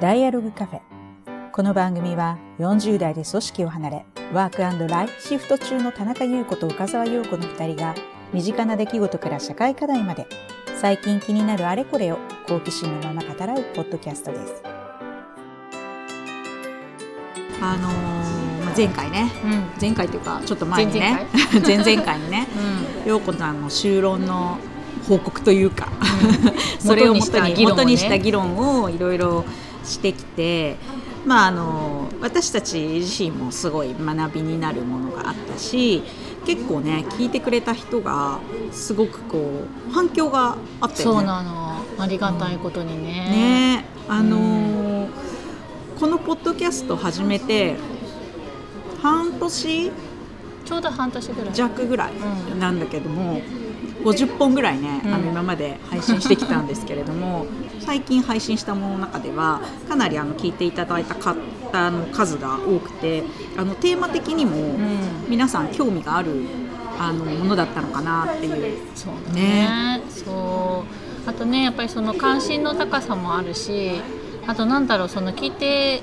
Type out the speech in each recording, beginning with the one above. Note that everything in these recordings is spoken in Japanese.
ダイアログカフェ。この番組は40代で組織を離れ、ワークライフシフト中の田中優子と岡沢陽子の二人が、身近な出来事から社会課題まで、最近気になるあれこれを好奇心のまま語らうポッドキャストです。あのーまあ、前回ね、うん。前回というかちょっと前にね。前 前々回にね陽子さんの修論の報告というか、うん。それを元に元にね。元にした議論をいろいろしてきて、まあ、あの私たち自身もすごい学びになるものがあったし結構ね聞いてくれた人がすごくこう反響があったよね。そうなの。ありがたいことにね。ね。あのーこのポッドキャスト始めて半年？ちょうど半年ぐらい。弱ぐらいうん。なんだけども、50本ぐらいね、うん。あの今まで配信してきたんですけれども 最近配信したものの中ではかなりあの聞いていただいた方の数が多くてあのテーマ的にもうん。皆さん興味があるあのものだったのかなっていう。そうだね。そう。あとねやっぱりその関心の高さもあるしあとなんだろうその聞いて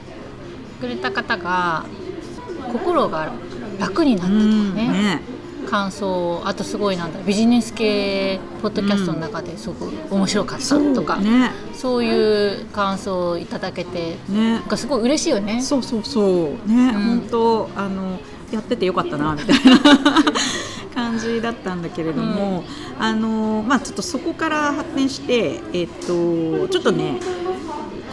くれた方が心が楽になったとかうん。ねね感想あとすごいなんだビジネス系ポッドキャストの中ですごく面白かったとか、ね。そういう感想をいただけてね。なんかすごい嬉しいよね。そうそうそう。ね、ん。本当あのやっててよかったなみたいな 感じだったんだけれども、あのまあちょっとそこから発展してえっとちょっとね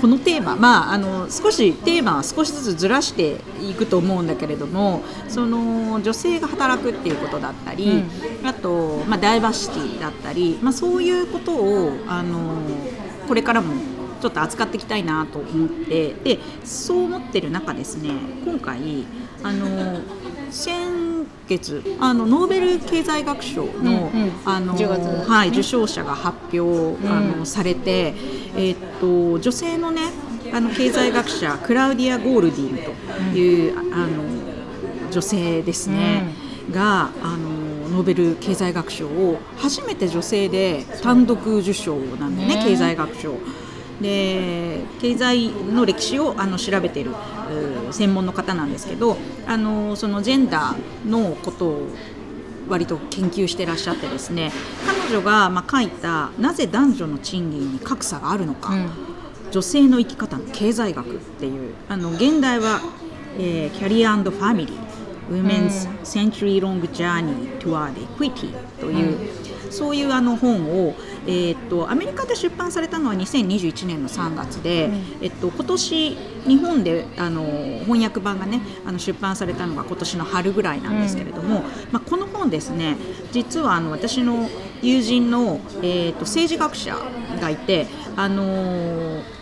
このテーマ、まあ、あの少しテーマは少しずつずらしていくと思うんだけれどもその女性が働くっていうことだったり、あと、まあ、ダイバーシティだったり、まあ、そういうことをあのこれからもちょっと扱っていきたいなと思ってでそう思ってる中ですね今回あの先月。あのノーベル経済学賞の,、うんうん。あの10月。はい、ね受賞者が発表、あうん。のされて、えーっと女性のねあの経済学者クラウディア・ゴールディンという、あの女性ですね、があのノーベル経済学賞を初めて女性で単独受賞なんでねね。経済学賞。で経済の歴史をあの調べているうー専門の方なんですけどあのそのジェンダーのことを割と研究してらっしゃってですね彼女がまあ書いた「なぜ男女の賃金に格差があるのか」うん。女性の生き方の経済学っていうあの現代は、えー、キャリアファミリー Women's Century Long Journey Toward Equity という、そういうあの本を、えーっとアメリカで出版されたのは2021年の3月で、うん。えっと、今年日本であの翻訳版がねあの出版されたのが今年の春ぐらいなんですけれども、まあ、この本ですね実はあの私の友人の、えーっと政治学者がいてあのー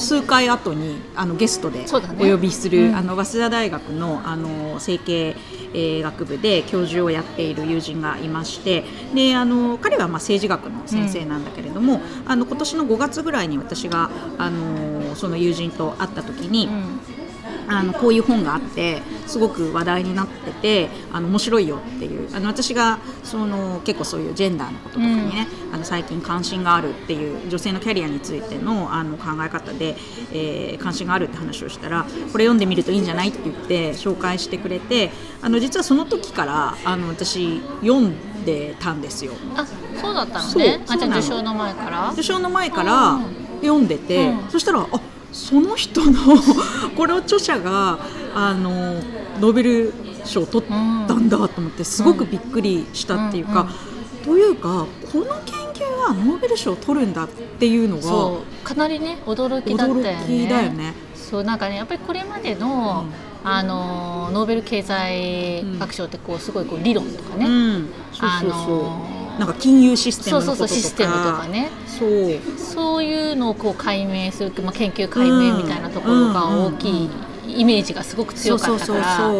数回後にあのゲストでお呼びする、うん。あの早稲田大学のあの政経えー学部で教授をやっている友人がいましてであの彼はまあ政治学の先生なんだけれども、あの今年の5月ぐらいに私があのその友人と会った時に、うんあのこういう本があってすごく話題になっててあの面白いよっていう。あの私がその結構そういうジェンダーのこととかにね、あの最近関心があるっていう女性のキャリアについてのあの考え方で、えー関心があるって話をしたらこれ読んでみるといいんじゃないって言って紹介してくれてあの実はその時からあの私読んでたんですよ。あそうだったのね。あじゃ受賞の前から？受賞の前からうん。読んでて、うん。そしたらあその人の これを著者があのノーベル賞を取ったんだと思ってすごくびっくりしたっていうか、うんうんというかこの研究はノーベル賞を取るんだっていうのがかなりね驚きだったよね。驚きだよね。そうなんかねやっぱりこれまでの、あのノーベル経済学賞ってこうすごいこう理論とかね、うん、そうあそうそう、のなんか金融システムととか。そうそうシステムとかね。そう。そういうのをこう解明する、まあ、研究解明みたいなところが大きいイメージがすごく強かったから。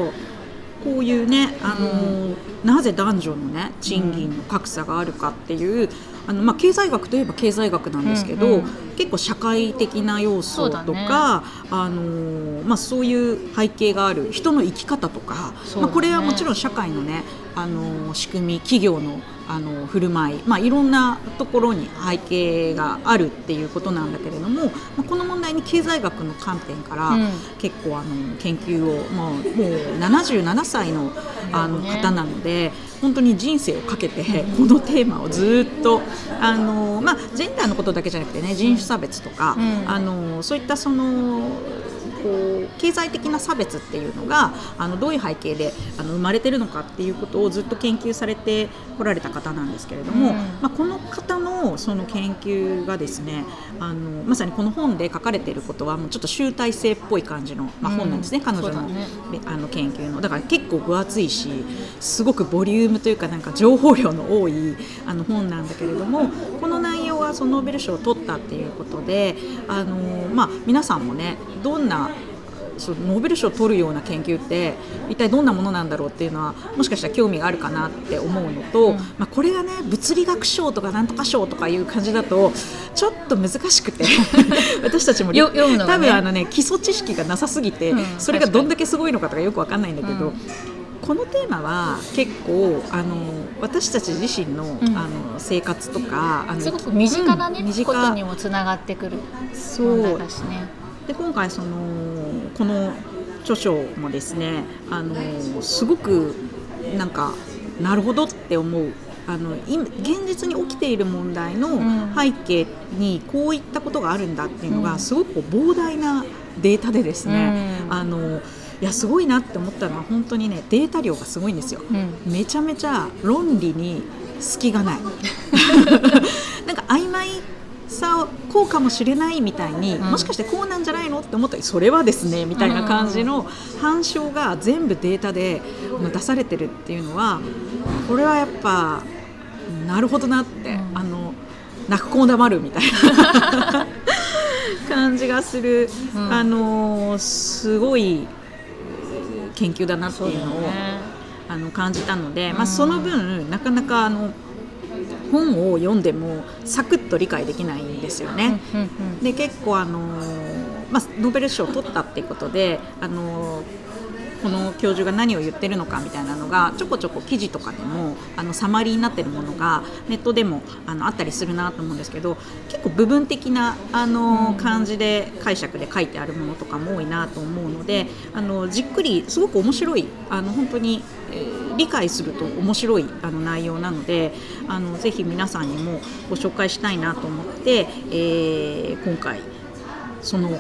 こういうね、あのーなぜ男女のね賃金の格差があるかっていう、ああのまあ、経済学といえば経済学なんですけど、うんうん。結構社会的な要素とそうだね。かあの、まあ、そういう背景がある人の生き方とか、ね。まあ、これはもちろん社会のねあの仕組み企業のあの振る舞い、まあ、いろんなところに背景があるっていうことなんだけれども、まあ、この問題に経済学の観点から、うん。結構あの研究を、まあ、もう77歳のあのね。方なので本当に人生をかけてこのテーマをずっとあの、まあ、ジェンダーのことだけじゃなくてね人種差別とか、うん。あのそういったそのこう経済的な差別っていうのがあのどういう背景であの生まれてるのかっていうことをずっと研究されてこられた方なんですけれども、うん。まあ、この方のその研究がですねあのまさにこの本で書かれていることはもうちょっと集大成っぽい感じの、まあ、本なんですね、うん彼女の,、ねあの研究の。だから結構分厚いしすごくボリュームというかなんか情報量の多いあの本なんだけれどもこの内容はそのノーベル賞を取ったっていうことであの、まあ、皆さんもねどんなそうノーベル賞を取るような研究って一体どんなものなんだろうっていうのはもしかしたら興味があるかなって思うのと、うん。まあ、これがね物理学賞とかなんとか賞とかいう感じだとちょっと難しくて 私たちもね多分あの、ね、基礎知識がなさすぎて、うんそれがどんだけすごいのかとかよくわかんないんだけど。うん。このテーマは結構あの私たち自身の,、ん。あの生活とかあのすごく身近なね、うん身近。ことにもつながってくるそうだしね。で今回そのこの著書もですねあのすごくなんかなるほどって思う。あの今現実に起きている問題のん。背景にこういったことがあるんだっていうのうん。がすごく膨大なデータでですね、うん。あのいやすごいなって思ったのは本当にねデータ量がすごいんですよ。うん。めちゃめちゃ論理に隙がない。なんか曖昧さをこうかもしれないみたいに、うん。もしかしてこうなんじゃないのって思ったりそれはですねみたいな感じの反証が全部データでまあ出されてるっていうのはこれはやっぱなるほどなって、うん。あの泣く子も黙るみたいな感じがする、うん。あのすごい研究だなっていうのを。ね。あの感じたので、まあ、うん。その分なかなかあの本を読んでもサクッと理解できないんですよね。で結構あの、まあ、ノーベル賞を取ったっていうことであのこの教授が何を言ってるのかみたいなのがちょこちょこ記事とかでもあのサマリーになってるものがネットでもあのあったりするなと思うんですけど結構部分的なあの、うん感じで解釈で書いてあるものとかも多いなと思うのであのじっくりすごく面白いあの本当に、えー理解すると面白いあの内容なのであのぜひ皆さんにもご紹介したいなと思って、えー今回その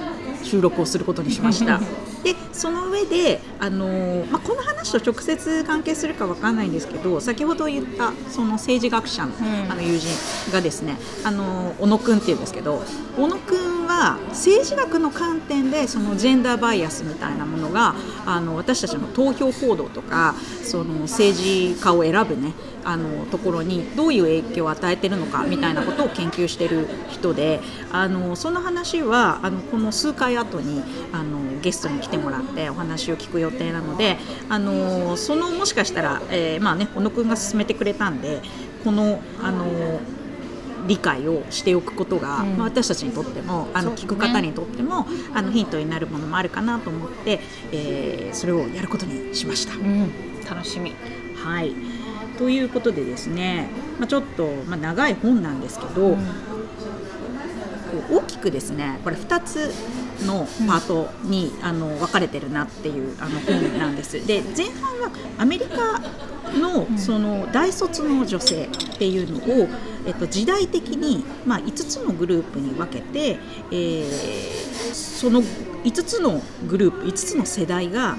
収録をすることにしました。でその上で、あのーまあ、この話と直接関係するかわかんないんですけど先ほど言ったその政治学者の,、んあの友人がですね、あのー小野くんっていうんですけど小野くんは政治学の観点でそのジェンダーバイアスみたいなものがあの私たちの投票行動とかその政治家を選ぶねあのところにどういう影響を与えてるのかみたいなことを研究してる人であのその話はあのこの数回後にあのゲストに来てもらってお話を聞く予定なのであのそのもしかしたら、えーまあね、小野くんが勧めてくれたんでこのあの理解をしておくことが、うん。まあ、私たちにとってもあの聞く方にとってもあのヒントになるものもあるかなと思って、えーそれをやることにしました。うん、楽しみ。はい。ということでですね、まあ、ちょっと、まあ、長い本なんですけど、大きくですねこれ2つのパートに、あの分かれてるなっていうあの本なんです。で前半はアメリカのその大卒の女性っていうのを、えっと、時代的に、まあ、5つのグループに分けて、えーその5つのグループ5つの世代が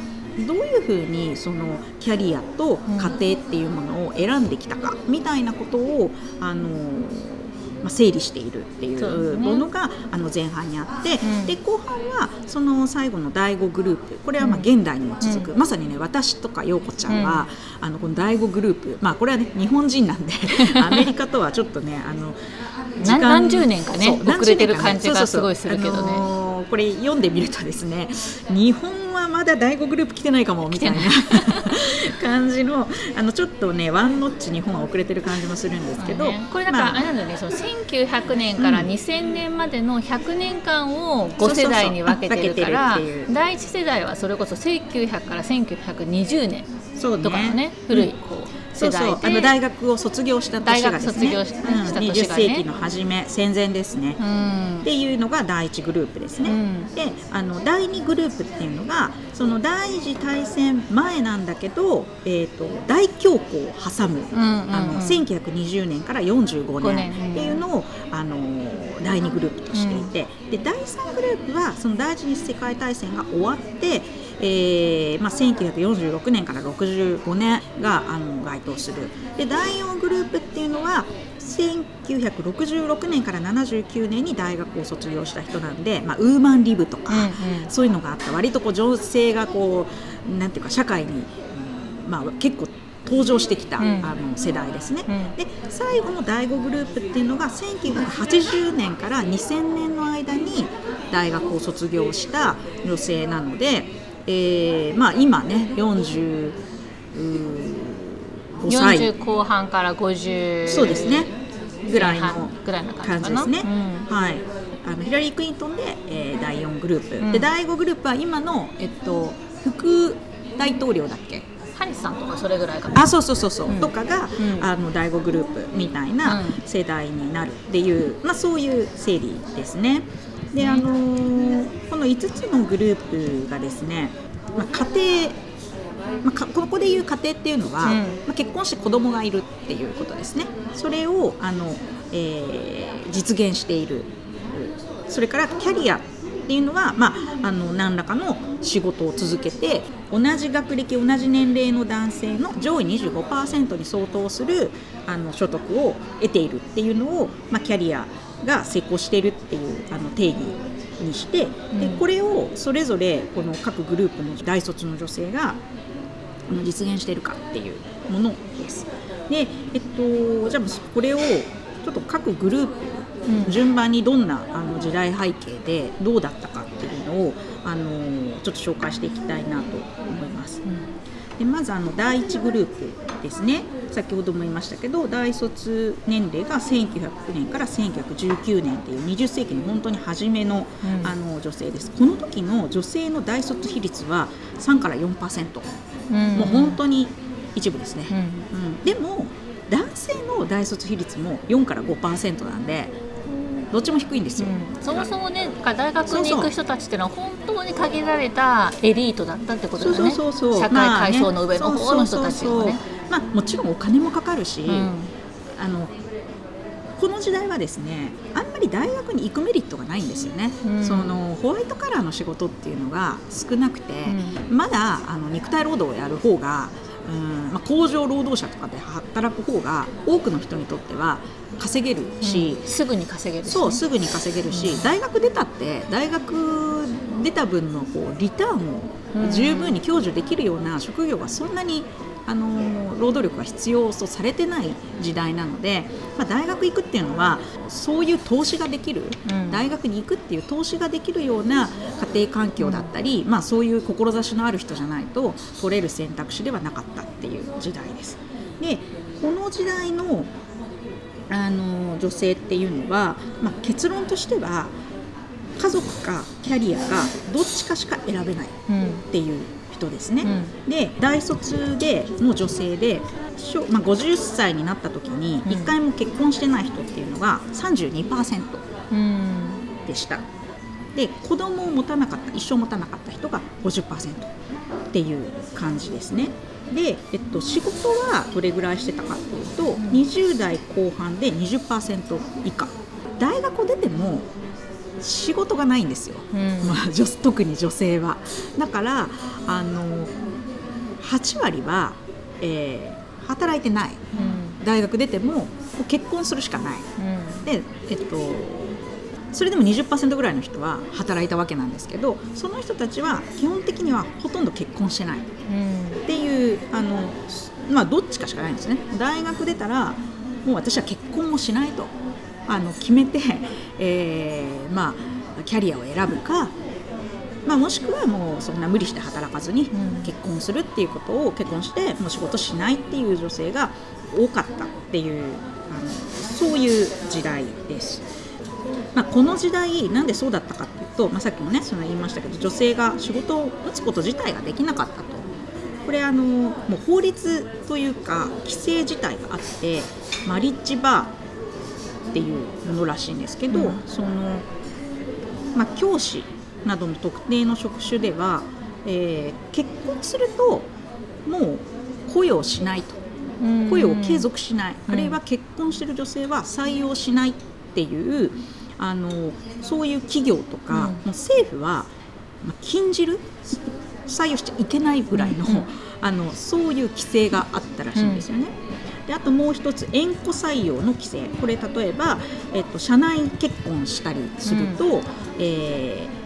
どういうふうにそのキャリアと家庭っていうものを選んできたかみたいなことを、あのまあ、整理しているっていそうものがあの前半にあって、うん。で後半はその最後の第5グループこれはまあうん。現代にも続く、うまさにね私とか陽子ちゃんは、あのこの第5グループまあこれはね日本人なんで アメリカとはちょっとねあのな何十年かね遅れてる感じがすごいするけどね。これ読んでみるとですね日本まだ第5グループ来てないかもみたいな感じのあのちょっとねワンノッチ日本は遅れてる感じもするんですけど、ね、これだからあれなんだよね、その1900年から2000年までの100年間を5世代に分けてるから第1世代はそれこそ1900から1920年とかのね、ね、古いこう。そうそう。あの大学を卒業した年がですね、うん、20世紀の初め戦前ですね、うん、っていうのが第1グループですね、うん、であの第2グループっていうのがその第二次大戦前なんだけど、えーと、大恐慌を挟む、うんうんうん、あの1920年から45年っていうのを、あの第2グループとしていて、で第3グループはその第一次世界大戦が終わってえーまあ、1946年から65年があの該当する。で第4グループっていうのは1966年から79年に大学を卒業した人なんで、まあ、ウーマンリブとか、うんうん、そういうのがあった。割とこう女性がこうなんていうか社会に、まあ、結構登場してきた、うん、あの世代ですね、うん、で最後の第5グループっていうのが1980年から2000年の間に大学を卒業した女性なのでえーまあ、今ね45歳。40後半から50そうですね。ぐらいの感じですね、うん、はい。あのヒラリー・クリントンで、えー、第4グループ、うん、で第5グループは今の、えっと、副大統領だっけ？ハリスさんとかそれぐらいかな。あそうそうそうそう、うん、とかが、うん、あの第5グループみたいな世代になるっていう、まあ、そういう整理ですね。であのー、この5つのグループがですね、まあ、家庭まあ、ここでいう家庭っていうのは、うん、まあ、結婚して子供がいるっていうことですね。それをあの、えー、実現している。それからキャリアっていうのは、まあ、あの何らかの仕事を続けて同じ学歴同じ年齢の男性の上位25%に相当するあの所得を得ているっていうのを、まあ、キャリアが成功しているっていうあの定義にして、でこれをそれぞれこの各グループの大卒の女性が実現しているかっていうものです。で、えっと、じゃあこれをちょっと各グループ順番にどんなあの時代背景でどうだったかっていうのをあのちょっと紹介していきたいなと思います。うんでまずあの第1グループですね先ほども言いましたけど大卒年齢が1900年から1919年っていう20世紀の本当に初めの,、あの女性です。この時の女性の大卒比率は3から4%、うん、もう本当に一部ですね、うん、うん、でも男性の大卒比率も4から5%なんでどっちも低いんですよ、うん、そもそもね大学に行く人たちっていうのは本当に限られたエリートだったってことだね。そうそうそう社会階層の上の方の人たちがね。まあ、もちろんお金もかかるし、うん、あのこの時代はですねあんまり大学に行くメリットがないんですよね、うん、そのホワイトカラーの仕事っていうのが少なくて、うん、まだあの肉体労働をやる方がうんまあ、工場労働者とかで働く方が多くの人にとっては稼げるし、うん、すぐに稼げるし、ね、そうすぐに稼げるし、うん、大学出たって大学出た分のこうリターンを十分に享受できるような職業がそんなにあの労働力が必要とされてない時代なので、まあ、大学行くっていうのはそういう投資ができる、うん、大学に行くっていう投資ができるような家庭環境だったり、うん、まあ、そういう志のある人じゃないと取れる選択肢ではなかったっていう時代です。でこの時代のあの女性っていうのは、まあ、結論としては家族かキャリアかどっちかしか選べないっていう人ですね、うん、で大卒での女性で、まあ、50歳になった時に1回も結婚してない人っていうのが32%でした、で子供を持たなかった一生持たなかった人が50%っていう感じですね。で、えっと、仕事はどれぐらいしてたかっていうと、うん、20代後半で20%以下。大学を出ても仕事がないんですよ、うん、まあ、特に女性は。だからあの8割は、えー、働いてない、うん、大学出ても結婚するしかない、うん、でえっとそれでも20%ぐらいの人は働いたわけなんですけどその人たちは基本的にはほとんど結婚してない。っていう、あのまあどっちかしかないんですね。大学出たらもう私は結婚もしないとあの決めて、えー、まあ、キャリアを選ぶかまあ、もしくはもうそんな無理して働かずにうん結婚するっていうことを結婚してもう仕事しないっていう女性が多かったっていうあのそういう時代です。まあ、この時代なんでそうだったかっていうと、まあ、さっきもねその言いましたけど女性が仕事を打つこと自体ができなかったとこれあのもう法律というか規制自体があってマリッジバーっていうものらしいんですけど、うん。その、まあ、教師などの特定の職種では、えー結婚するともう雇用しないと。雇用を継続しない、うん。あるいは結婚している女性は採用しないっていうあのそういう企業とか、うん。もう政府は、まあ、禁じる採用しちゃいけないぐらいの,、あのそういう規制があったらしいんですよね。であともう一つ縁故採用の規制。これ例えば、えっと、社内結婚したりすると、えー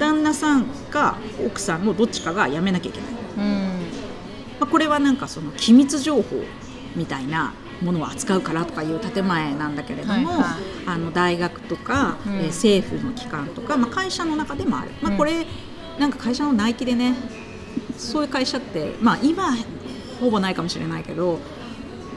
旦那さんか奥さんのどっちかが辞めなきゃいけない。うん。まあ、これはなんかその機密情報みたいなものを扱うからとかいう建前なんだけれども、はいはい。あの大学とか、うん。えー政府の機関とか、まあ、会社の中でもある、まあ、うん。これ、なんか会社の内規でねそういう会社って、まあ、今ほぼないかもしれないけど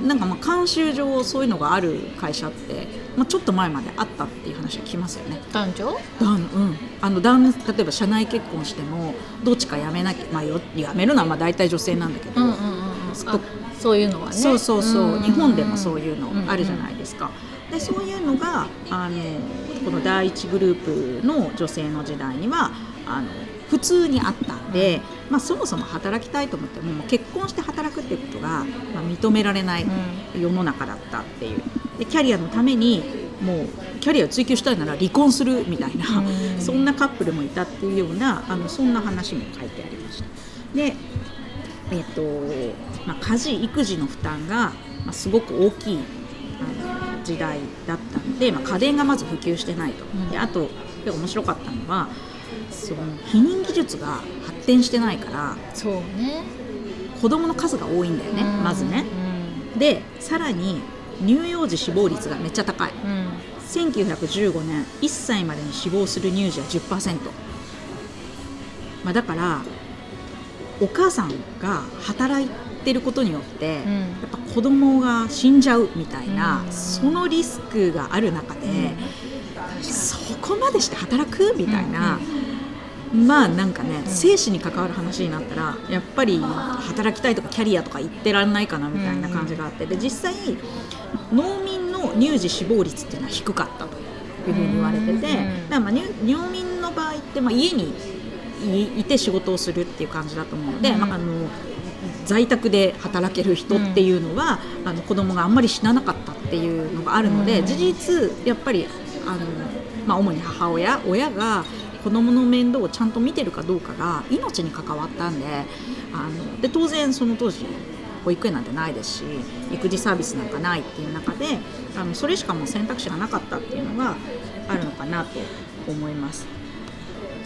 なんかまあ慣習上そういうのがある会社って、まあ、ちょっと前まであったっていう話は聞きますよね。男女？だんうん、あの旦那例えば社内結婚してもどっちか辞めなきゃ、まあ、よ辞めるのはまあ大体女性なんだけど、うんうんうんそういうのはね。そうそうそう、ん日本でもそういうのあるじゃないですか。でそういうのがあのこの第一グループの女性の時代にはあの普通にあったんで、まあ、そもそも働きたいと思っても結婚して働くっていうことが、まあ、認められない世の中だったっていう。でキャリアのためにもうキャリアを追求したいなら離婚するみたいな、うん。そんなカップルもいたっていうようなあのそんな話も書いてありました。でえっとまあ、家事育児の負担が、まあ、すごく大きいあの時代だったので、まあ、家電がまず普及してないと、ん。であとで面白かったのはその避妊技術が発展してないからそうね。子供の数が多いんだよね、うん。まずね。でさらに乳幼児死亡率がめっちゃ高い。うん。うん1915年1歳までに死亡する乳児は10%、まあ、だからお母さんが働いてることによって、うん。やっぱ子供が死んじゃうみたいな、うん。そのリスクがある中で、確かそこまでして働く？みたいな、まあなんかね、生死に関わる話になったらやっぱり働きたいとかキャリアとか言ってらんないかなみたいな感じがあってで実際農民の乳児死亡率っていうのは低かったと。いうふうに言われてて、うんだまあ乳農民の場合ってまあ家にいいて仕事をするっていう感じだと思うので、うん。まあ、あの在宅で働ける人っていうのは、あの子供があんまり死ななかったっていうのがあるので、うん。事実やっぱりあの、まあ、主に母親親が子供の面倒をちゃんと見てるかどうかが命に関わったんであので当然その当時保育園なんてないですし育児サービスなんかないっていう中であのそれしかもう選択肢がなかったっていうのがあるのかなと思います。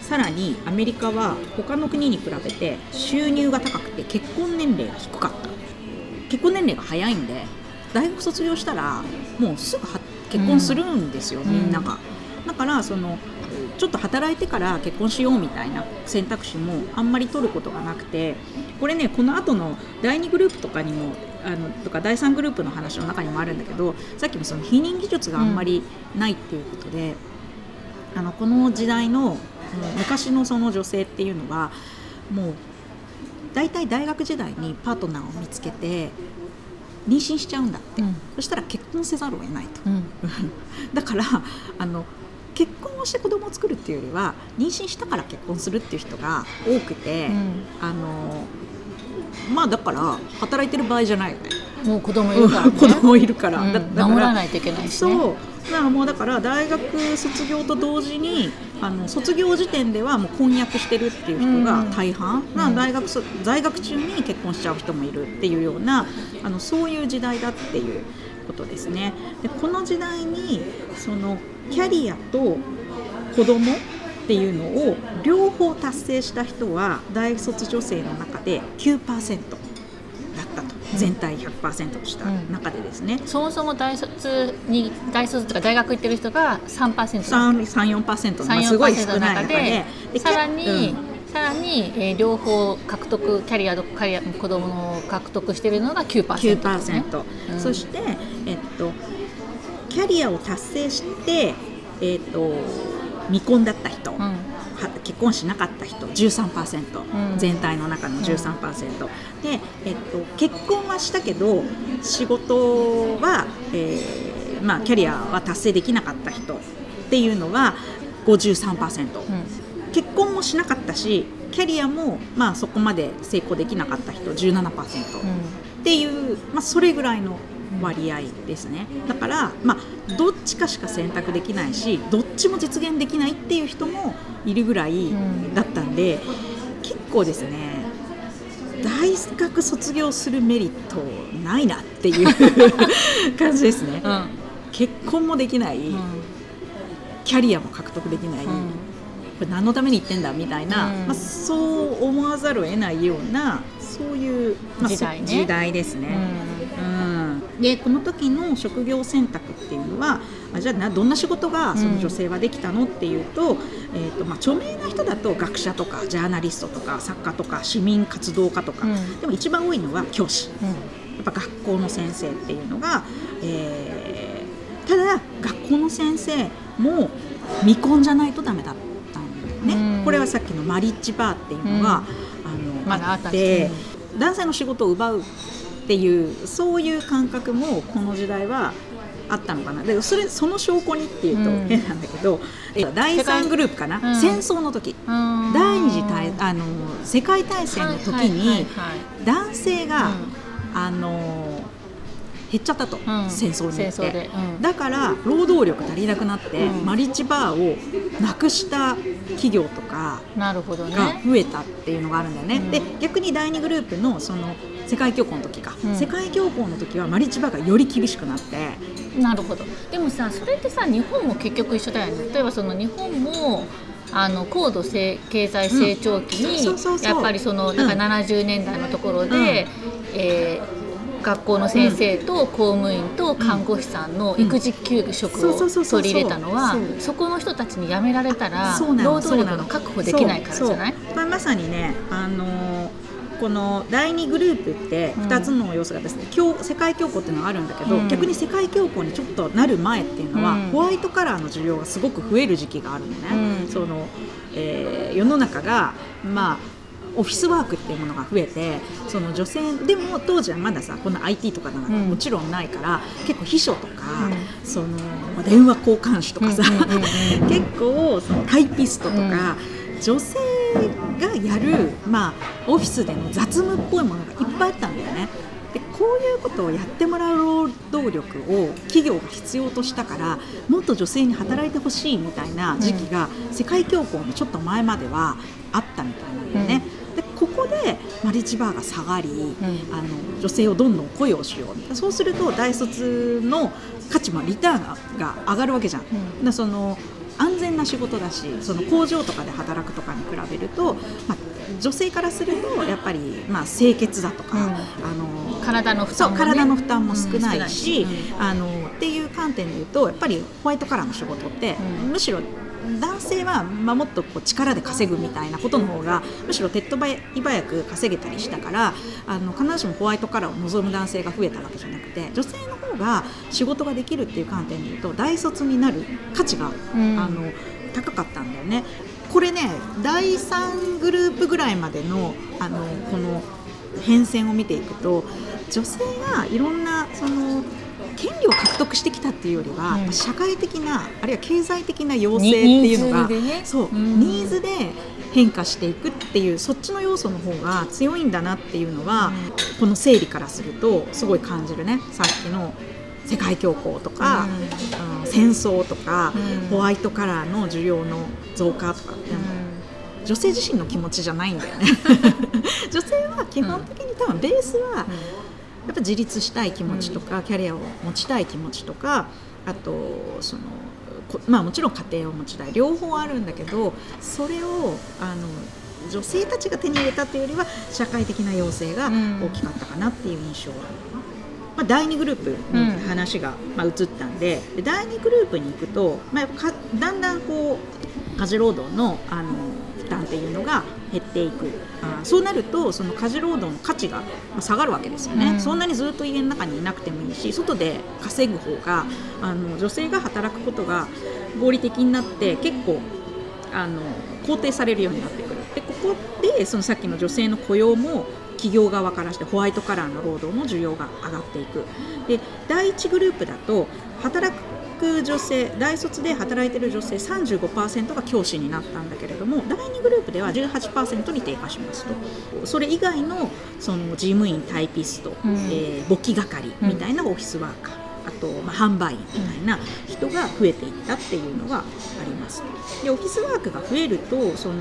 さらにアメリカは他の国に比べて収入が高くて結婚年齢が低かった。結婚年齢が早いんで大学卒業したらもうすぐは結婚するんですよ、うん。みんなが。だからそのちょっと働いてから結婚しようみたいな選択肢もあんまり取ることがなくてこれねこの後の第2グループとかにもあのとか第3グループの話の中にもあるんだけどさっきもその避妊技術があんまりないっていうことで、あのこの時代の昔のその女性っていうのはもう大体大学時代にパートナーを見つけて妊娠しちゃうんだって、うん。そしたら結婚せざるを得ないと。うん。だからあの結婚をして子供を作るっていうよりは妊娠したから結婚するっていう人が多くて、うん。あのまあだから働いてる場合じゃないよね。もう子供いるからね。子供いるから、うん。だだから守らないといけないしね。そう。だからもうだから大学卒業と同時にあの卒業時点ではもう婚約してるっていう人が大半、まあ大学そ在学中に結婚しちゃう人もいるっていうようなあのそういう時代だっていうことですね。でこの時代にそのキャリアと子供っていうのを両方達成した人は大卒女性の中で9%だったと。全体100%とした中でですね、そもそも大卒に大卒とか大学行ってる人が3%だ34%のまあすごい少ない中ででさらに、さらに、えー、両方獲得キャリアキャリア子供の獲得しているのが9%ですね、うん、そして、えっと、キャリアを達成して、えっと、未婚だった人、うん。結婚しなかった人13%、うん、全体の中の13%、うん、で、えっと、結婚はしたけど仕事は、えーまあ、キャリアは達成できなかった人。っていうのは53%、うん、結婚もしなかったしキャリアも、まあ、そこまで成功できなかった人17%、うん、っていう、まあ、それぐらいの割合ですね。だから、まあ、どっちかしか選択できないしどっちも実現できないっていう人もいるぐらいだったんで、結構ですね大学卒業するメリットないなっていう 感じですね、うん、結婚もできない、うん、キャリアも獲得できない、うん、これ何のために言ってんだみたいな、まあ、そう思わざるを得ないようなそういう、まあ、時代、ね、時代ですね。うんでこの時の職業選択っていうのはあじゃあどんな仕事がその女性はできたのっていうと,、えーとまあ、著名な人だと学者とかジャーナリストとか作家とか市民活動家とか、うん、でも一番多いのは教師、うん、やっぱ学校の先生っていうのが、えー、ただ学校の先生も未婚じゃないとダメだったんだよね、うん、これはさっきのマリッジバーっていうのが、あのあって、男性の仕事を奪うっていうそういう感覚もこの時代はあったのかな。でそれその証拠にっていうと変なんだけど、うん、第3グループかな、うん、戦争の時、うん、第二次大あの世界大戦の時に男性が、あの減っちゃったと、戦争に。よって、だから労働力足りなくなって、マリッジバーをなくした企業とかが増えたっていうのがあるんだよね。で逆に第2グループのその世界恐慌の時か、うん、世界恐慌の時はマリッジバーがより厳しくなって。なるほど。でもさそれってさ日本も結局一緒だよね。例えばその日本もあの高度経済成長期に、やっぱりそのなんか70年代のところで、うん、えー学校の先生と公務員と看護師さんの育児休職を取り入れたのはそこの人たちに辞められたら労働力の確保できないからじゃない？まさにねあのーこの第2グループって2つの要素がですね、うん、世界恐慌っていうのがあるんだけど、うん、逆に世界恐慌にちょっとなる前っていうのは、うん、ホワイトカラーの需要がすごく増える時期があるのね、そのえー、世の中がまあオフィスワークっていうものが増えてその女性でも当時はまださこの IT とかがもちろんないから、結構秘書とか、その電話交換手とかさ、結構そのタイピストとか、女性がやる、まあ、オフィスでの雑務っぽいものがいっぱいあったんだよね。でこういうことをやってもらう労働力を企業が必要としたからもっと女性に働いてほしいみたいな時期が、世界恐慌のちょっと前まではあったみたいなんだよね。うん、でここでマリッジバーが下がり、うん、あの女性をどんどん雇用しようそうすると大卒の価値もリターンが上がるわけじゃん。うん、だそのな仕事だしその工場とかで働くとかに比べると、まあ、女性からするとやっぱり、まあ、清潔だとか、うん、あの体の負担も、ね、体の負担も少ないし、うん、あのっていう観点で言うとやっぱりホワイトカラーの仕事って、むしろ男性は、まあ、もっとこう力で稼ぐみたいなことの方がむしろ手っ取り早く稼げたりしたからあの必ずしもホワイトカラーを望む男性が増えたわけじゃなくて女性の方が仕事ができるっていう観点で言うと大卒になる価値が、うん、あの高かったんだよね。これね第3グループぐらいまでのあのこの変遷を見ていくと女性がいろんなその権利を獲得してきたっていうよりは、うん、社会的なあるいは経済的な要請っていうのが、ね、そう、うん、ニーズで変化していくっていうそっちの要素の方が強いんだなっていうのは、うん、この整理からするとすごい感じるね。さっきの世界恐慌とか、うん、戦争とか、ホワイトカラーの需要の増加とか女性自身の気持ちじゃないんだよね。女性は基本的に多分ベースは、やっぱ自立したい気持ちとか、キャリアを持ちたい気持ちとかあとそのまあもちろん家庭を持ちたい。両方あるんだけどそれをあの女性たちが手に入れたというよりは社会的な要請が大きかったかなっていう印象は、まあ、第2グループに話が、まあ、移ったんでで第2グループに行くと、まあ、かだんだんこう家事労働のあの負担っていうのが減っていく。あそうなるとその家事労働の価値が下がるわけですよね、うん、そんなにずっと家の中にいなくてもいいし外で稼ぐ方があの女性が働くことが合理的になって結構あの肯定されるようになってくる。でここでそのさっきの女性の雇用も企業側からしてホワイトカラーの労働の需要が上がっていく。で第1グループだと働くく女性大卒で働いている女性35%が教師になったんだけれども第2グループでは18%に低下しますと。それ以外のその事務員タイピスト、うん、えー、簿記係みたいなオフィスワーカー、あと、まあ、販売員みたいな人が増えていったっていうのがあります。でオフィスワークが増えるとその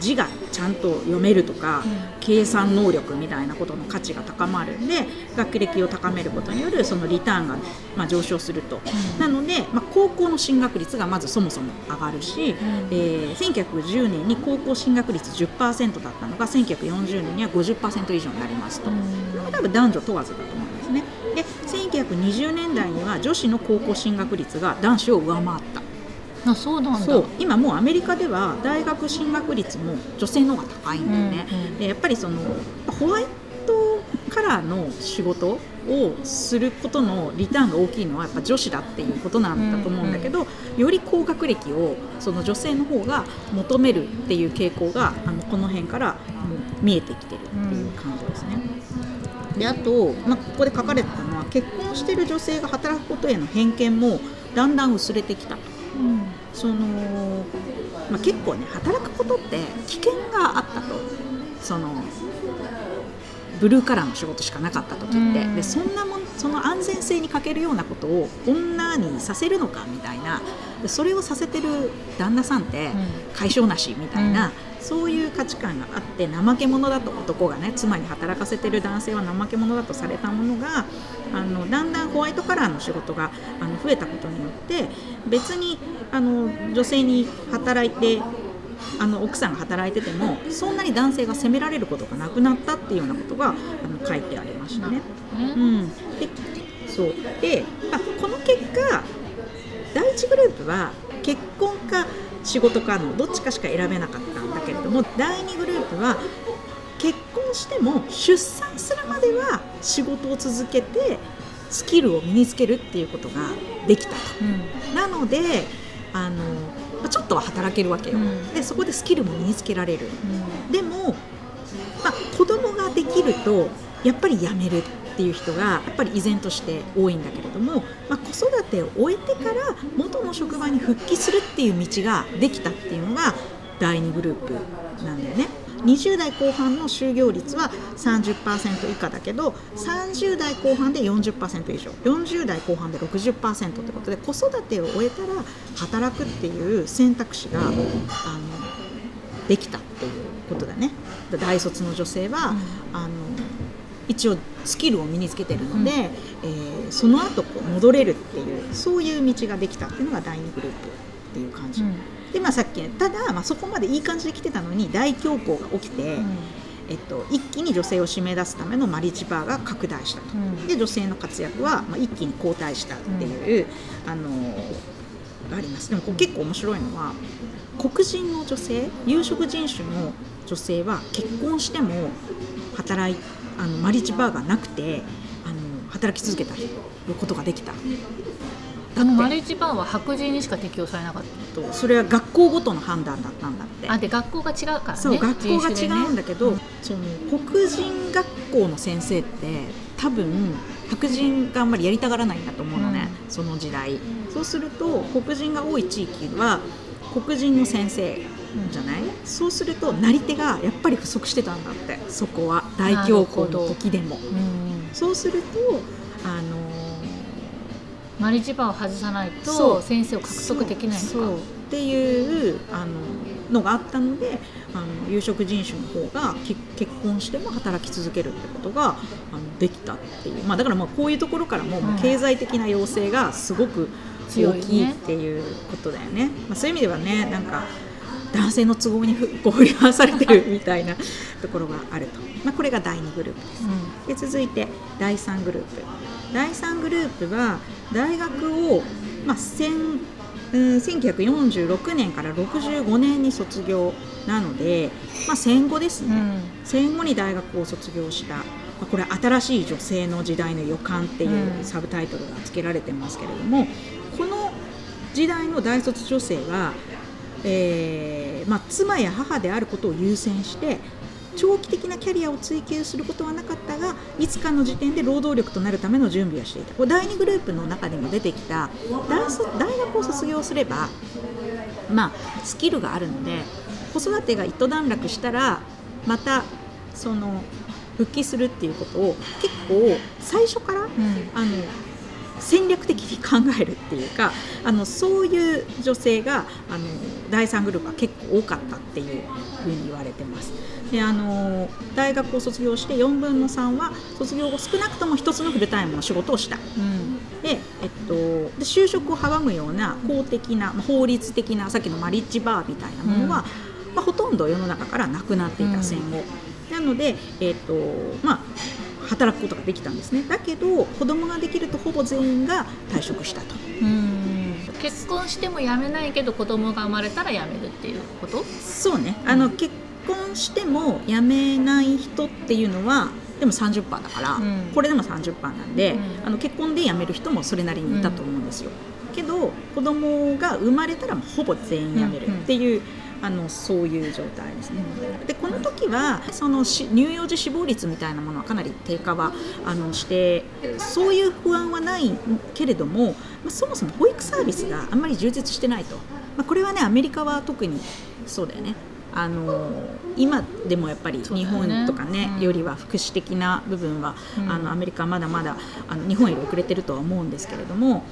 字がちゃんと読めるとか、うん、計算能力みたいなことの価値が高まるんで学歴を高めることによるそのリターンが、まあ、上昇すると、うん、なので、まあ、高校の進学率がまずそもそも上がるし、うん、えー、1910年に高校進学率10%だったのが1940年には50%以上になりますと、うん、多分男女問わずだと思いますね。で1920年代には女子の高校進学率が男子を上回ったあそうなんだ。今もうアメリカでは大学進学率も女性の方が高いんだよね、うんうん、でやっぱりそのホワイトカラーの仕事をすることのリターンが大きいのはやっぱ女子だっていうことなんだと思うんだけど、うんうん、より高学歴をその女性の方が求めるっていう傾向があのこの辺から見えてきてるっていう感じですね。であと、まあ、ここで書かれてたのは結婚してる女性が働くことへの偏見もだんだん薄れてきたと。その、まあ、結構ね働くことって危険があったと。そのブルーカラーの仕事しかなかった時って、でそんなもその安全性に欠けるようなことを女にさせるのかみたいなそれをさせてる旦那さんって解消なしみたいな、そういう価値観があって怠け者だと男がね妻に働かせてる男性は怠け者だとされたものがあのだんだんホワイトカラーの仕事があの増えたことによって別にあの女性に働いてあの奥さんが働いててもそんなに男性が責められることがなくなったっていうようなことがあの書いてありましたね。うん、でそう。で、まあ、この結果第1グループは結婚か仕事かのどっちかしか選べなかったんだけれども第2グループは結婚しても出産するまでは仕事を続けてスキルを身につけるっていうことができたと、うん、なのであのちょっとは働けるわけよ、うん、でそこでスキルも身につけられる、うん、でも、まあ、子供ができるとやっぱり辞めるっていう人がやっぱり依然として多いんだけれども、まあ、子育てを終えてから元の職場に復帰するっていう道ができたっていうのが第2グループなんだよね。20代後半の就業率は30%以下だけど30代後半で40%以上。40代後半で60%ということで子育てを終えたら働くっていう選択肢があのできたっていうことだね。大卒の女性は、うん、あの一応スキルを身につけてるので、うん、えー、その後こう戻れるっていうそういう道ができたっていうのが第2グループっていう感じ、うん、で、まあ、さっきただ、まあ、そこまでいい感じで来てたのに大恐慌が起きて、うん、えっと、一気に女性を締め出すためのマリッジバーが拡大したと、で女性の活躍は、まあ、一気に後退したっていう、あのあります。でもこ結構面白いのは黒人の女性有色人種の女性は結婚しても働いあのマリッジバーがなくてあの働き続けたことができた。あのマリッジバーは白人にしか適用されなかった。とそれは学校ごとの判断だったんだって。あで学校が違うからね。そう学校が違うんだけど、ね、その黒人学校の先生って多分白人があんまりやりたがらないんだと思うのね、うん、その時代。そうすると黒人が多い地域は黒人の先生じゃない、そうするとなり手がやっぱり不足してたんだってそこは。大恐慌の時でも、そうするとあのマリッジバーを外さないと先生を獲得できないのか。っていうあののがあったのであの有色人種の方が結婚しても働き続けるってことがあのできたっていう、まあ、だからまあこういうところからも、もう経済的な要請がすごく大きいっていうことだよね。まあ、そういう意味ではねなんか男性の都合にふ こう振り回されてるみたいな ところがあると、まあ、これが第2グループです。で続いて第3グループ第3グループは大学を、まあ、1000うん1946年から65年に卒業なので、まあ、戦後ですね、うん。戦後に大学を卒業した、まあ、これ「新しい女性の時代の予感」っていううん。サブタイトルが付けられてますけれども、この時代の大卒女性は、えーまあ、妻や母であることを優先して長期的なキャリアを追求することはなかったがいつかの時点で労働力となるための準備をしていたこれ第2グループの中にも出てきた大学を卒業すればまあ、スキルがあるので子育てが一段落したらまたその復帰するっていうことを結構最初から、うんあの戦略的に考えるっていうかあのそういう女性があの第3グループは結構多かったっていうふうに言われてます。であの大学を卒業して4分の3は卒業後少なくとも1つのフルタイムの仕事をした。うん。で、えっと、で就職を阻むような公的な、まあ法律的なさっきのマリッジバーみたいなものは、まあ、ほとんど世の中からなくなっていた戦後、なので、えっとまあ、働くことができたんですね。だけど子供ができるとほぼ全員が退職したと。うん。結婚しても辞めないけど子供が生まれたら辞めるっていうこと？そうね。あの、うん。結婚しても辞めない人っていうのはでも30%だから、うん。これでも30%なんで、うん。あの結婚で辞める人もそれなりにいたと思うんですよ、けど子供が生まれたらもうほぼ全員辞めるっていう、あのそういう状態ですね。でこの時はそのし乳幼児死亡率みたいなものはかなり低下はあのしてそういう不安はないけれども、まあ、そもそも保育サービスがあんまり充実してないと、まあ、これはねアメリカは特にそうだよね。あの今でもやっぱり日本とかねうん。よりは福祉的な部分は、うん。あのアメリカはまだまだあの日本より遅れてるとは思うんですけれども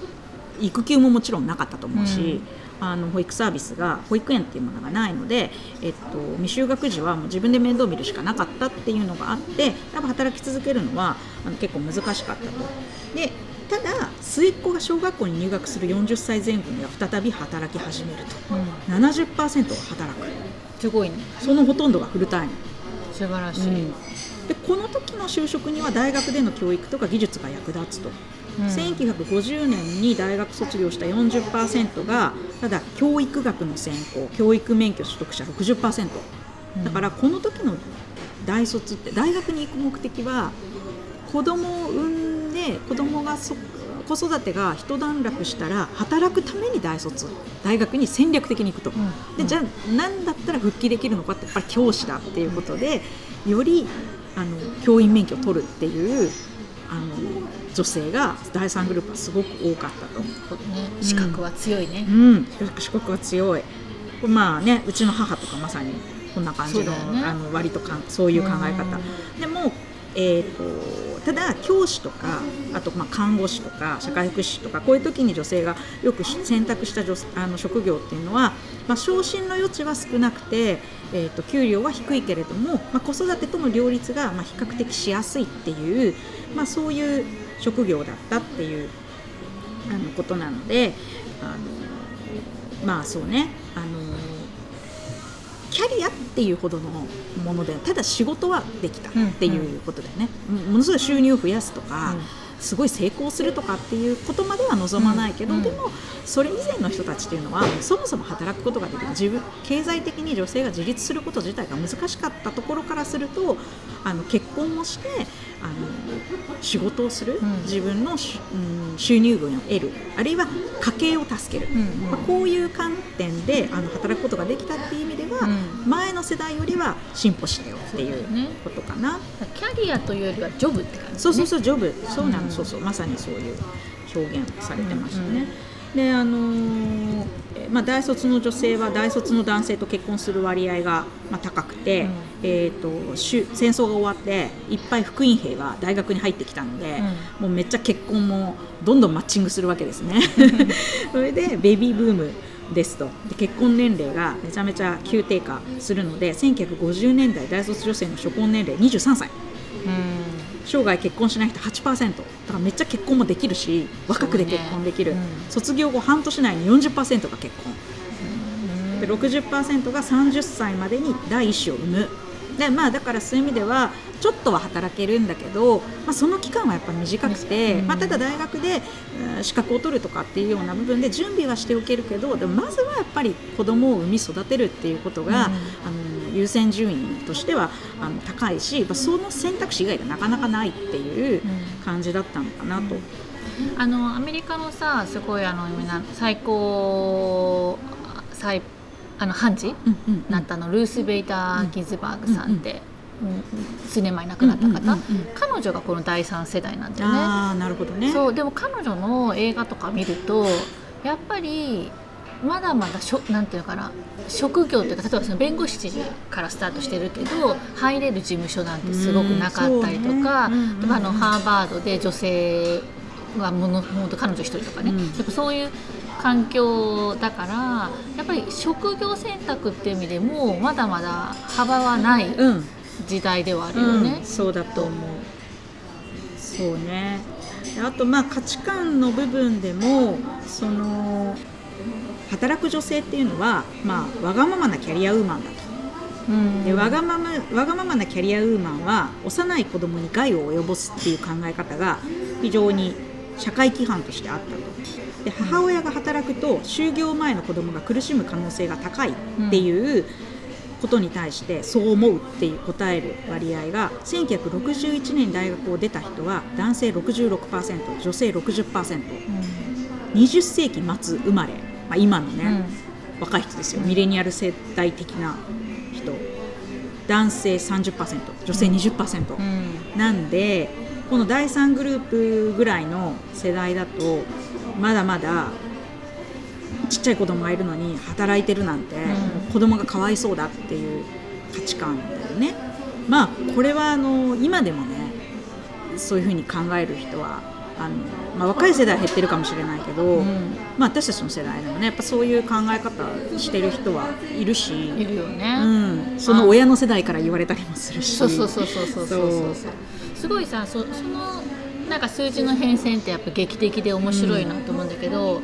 育休ももちろんなかったと思うし、あの保育サービスが保育園っていうものがないので、えっと、未就学児はもう自分で面倒見るしかなかったっていうのがあってやっぱ働き続けるのはあの結構難しかったと。でただ末っ子が小学校に入学する40歳前後には再び働き始めると。うん。70%は働くすごいね。そのほとんどがフルタイム。素晴らしい、うん。でこの時の就職には大学での教育とか技術が役立つと、うん。1950年に大学卒業した40%がただ教育学の専攻。教育免許取得者60%だからこの時の大卒って大学に行く目的は子供を産んで子供がそ子育てが一段落したら働くために大卒大学に戦略的に行くと、うん。でじゃあ何だったら復帰できるのかってやっぱり教師だっていうことでよりあの教員免許を取るっていうあの女性が第3グループはすごく多かったと。ね資格は強いね。う、ん、四国が強い。まあね、うちの母とかまさにこんな感じの,、ね。あの割とかんそういう考え方。でも、えー、とただ教師とかあとま看護師とか社会福祉士とかこういう時に女性がよく選択した女あの職業っていうのは、まあ、昇進の余地は少なくて、えー、と給料は低いけれども、まあ、子育てとの両立がま比較的しやすいっていう、まあ、そういう職業だったっていうあのことなのであのまあそうねあのキャリアっていうほどのものでただ仕事はできたっていうことだよね、うん。ものすごい収入を増やすとか、うん。すごい成功するとかっていうことまでは望まないけど、うん。でもそれ以前の人たちっていうのはそもそも働くことができる自分経済的に女性が自立すること自体が難しかったところからするとあの結婚もしてあの仕事をする、うん。自分のし、うん、収入分を得る。あるいは家計を助ける、うんまあ、こういう観点であの働くことができたっていう意味では、うん。前の世代よりは進歩したよっていうことかな。キャリアというよりはジョブって感じ、ね、そうそうそうジョブ。そうなの、うんそうそう。まさにそういう表現されてましたね。うんうんであのーえまあ、大卒の女性は大卒の男性と結婚する割合が、まあ、高くて、うんえー、と戦争が終わっていっぱい福音兵が大学に入ってきたので、もうめっちゃ結婚もどんどんマッチングするわけですね。それでベビーブームですとで結婚年齢がめちゃめちゃ急低下するので1950年代大卒女性の初婚年齢23歳。うん生涯結婚しない人8%だからめっちゃ結婚もできるし若くで結婚できる、そうね。卒業後半年内に40%が結婚。うで60%が30歳までに第一子を産む。でまあだからそういう意味ではちょっとは働けるんだけど、まあ、その期間はやっぱ短くて、うん。まあ、ただ大学でうん資格を取るとかっていうような部分で準備はしておけるけどでもまずはやっぱり子供を産み育てるっていうことが、うん。あの優先順位としてはあの高いし、まあ、その選択肢以外がなかなかないっていう感じだったのかなと。あのアメリカのさすごいあの最高最あの判事うんうんなったのルース・ベイター・ギズバーグさんって、うん数年前亡くなった方、彼女がこの第三世代なん。だよね。あーなるほどね。そうでも彼女の映画とか見るとやっぱりまだまだしょなんていうのかな職業というか例えばその弁護士からスタートしてるけど入れる事務所なんてすごくなかったりとか、ねうんうんあのハーバードで女性はもの本当彼女一人とかね、うん。やっぱそういう環境だからやっぱり職業選択っていう意味でもまだまだ幅はないうん。時代ではあるよね。うん、。そうだと思う。そうね。であとまあ価値観の部分でもその働く女性っていうのは、まあ、わがままなキャリアウーマンだと。うん。でわがままわがままなキャリアウーマンは幼い子供に害を及ぼすっていう考え方が非常に社会規範としてあったと。で母親が働くと就業前の子供が苦しむ可能性が高いっていうことに対してそう思うっていう答える割合が1961年に大学を出た人は男性66%女性60%うん。20世紀末生まれ、まあ、今のね、うん。若い人ですよ。ミレニアル世代的な人。男性30%女性20%、うん。なんでこの第3グループぐらいの世代だとまだまだちっちゃい子供がいるのに働いてるなんて、うん。子供がかわいそうだっていう価値観だよね。まあこれはあの今でもねそういうふうに考える人はあの、まあ、若い世代は減ってるかもしれないけど、うん。まあ、私たちの世代でもねやっぱそういう考え方してる人はいるし、いるよね。うん、その親の世代から言われたりもするし。そうそうそうそうそうそうそうすごいさそそのなんか数字の変遷ってやっぱ劇的で面白いなと思うんだけど、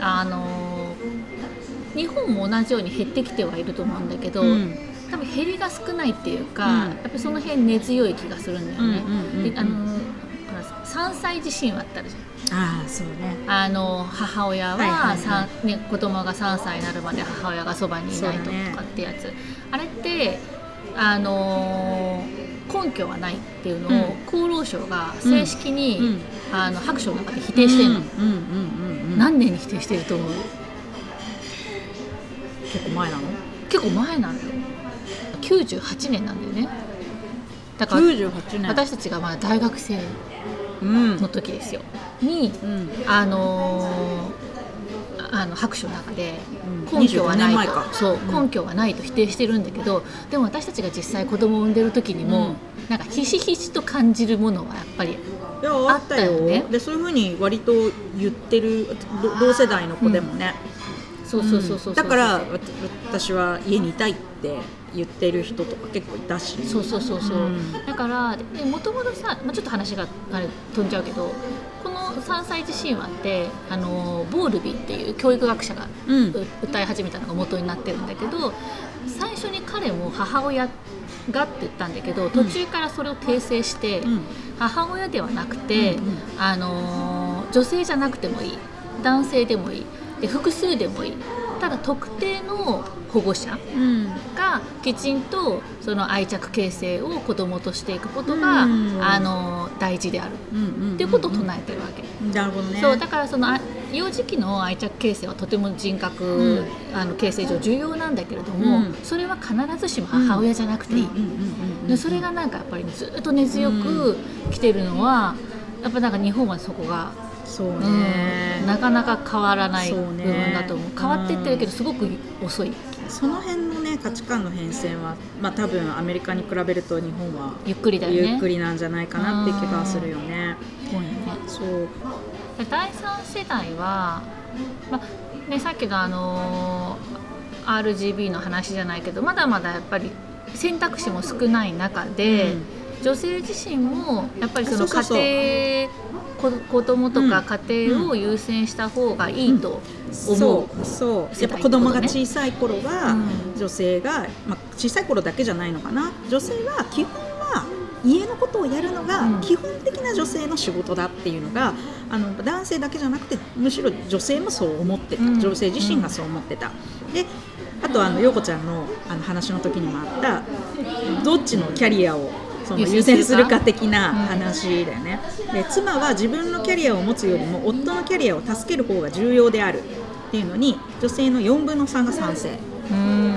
あの日本も同じように減ってきてはいると思うんだけど、うん。多分減りが少ないっていうか、うん。やっぱその辺根強い気がするんだよね。うんうんうんうん。であのほら3歳児神話ってあるじゃん。ああそうね。あの母親はいはいははいね、子供が3歳になるまで母親がそばにいないとねとかってやつ、あれってあのー根拠はないっていうのを、うん。厚労省が正式に、うん。あの白書の中で否定してるの、うんうんうんうんうん。何年に否定してると思う？結構前なの？結構前なのよ。98年なんだよね。だから98年。私たちがまだ大学生うんの時ですよ。にうん。あのーあの白書の中でうん。根拠はない25年前と、か。そううん。根拠はないと否定してるんだけどでも私たちが実際子供を産んでる時にも、うん。なんかひしひしと感じるものはやっぱりあったよ。ね。でそういうふうに割と言ってるど同世代の子でもね、そうそうそうそう、ん。だからわ私は家にいたいって言ってる人とか結構いたし。そうそうそうそう、うん。だからもともとさ、まあ、ちょっと話があれ飛んじゃうけどこの3歳児神話ってあのボールビーっていう教育学者がうん。う歌い始めたのが元になってるんだけど最初に彼も母親がって言ったんだけど途中からそれを訂正して、うん。母親ではなくて、うんうん。あのー女性じゃなくてもいい。男性でもいい。で複数でもいいただ特定の保護者うん。がきちんとその愛着形成を子供としていくことが、うん。あのー大事である。っていうことを唱えてるわけ。なるほどね。そうだからそのあ幼児期の愛着形成はとても人格、うん。あの形成上重要なんだけれども、うん。それは必ずしも母親じゃなくていい、でそれがなんかやっぱりずっと根強く来てるのは、やっぱなんか日本はそこが、そううん。ね、なかなか変わらない部分だと思う。変わってってるけどすごく遅い。その辺のね価値観の変遷はまあ多分アメリカに比べると日本はゆっくりだよね。ゆっくりなんじゃないかなって気がするよね。そう。第三世代は、まあね、さっきのあのー RGB の話じゃないけどまだまだやっぱり選択肢も少ない中で、女性自身もやっぱりその家庭こ子供とか家庭を優先した方がいいと思う、そうそう。やっぱ子供が小さい頃は、うん。女性が、まあ、小さい頃だけじゃないのかな。女性は基本は家のことをやるのがうん。基本的な女性の仕事だっていうのが、あの男性だけじゃなくてむしろ女性もそう思ってた、うん。女性自身がそう思ってた。であとあの陽子ちゃんのあの話の時にもあったどっちのキャリアをその優優先するか的な話だよね、で妻は自分のキャリアを持つよりも夫のキャリアを助ける方が重要であるっていうのに女性の4分の3が賛成、うん。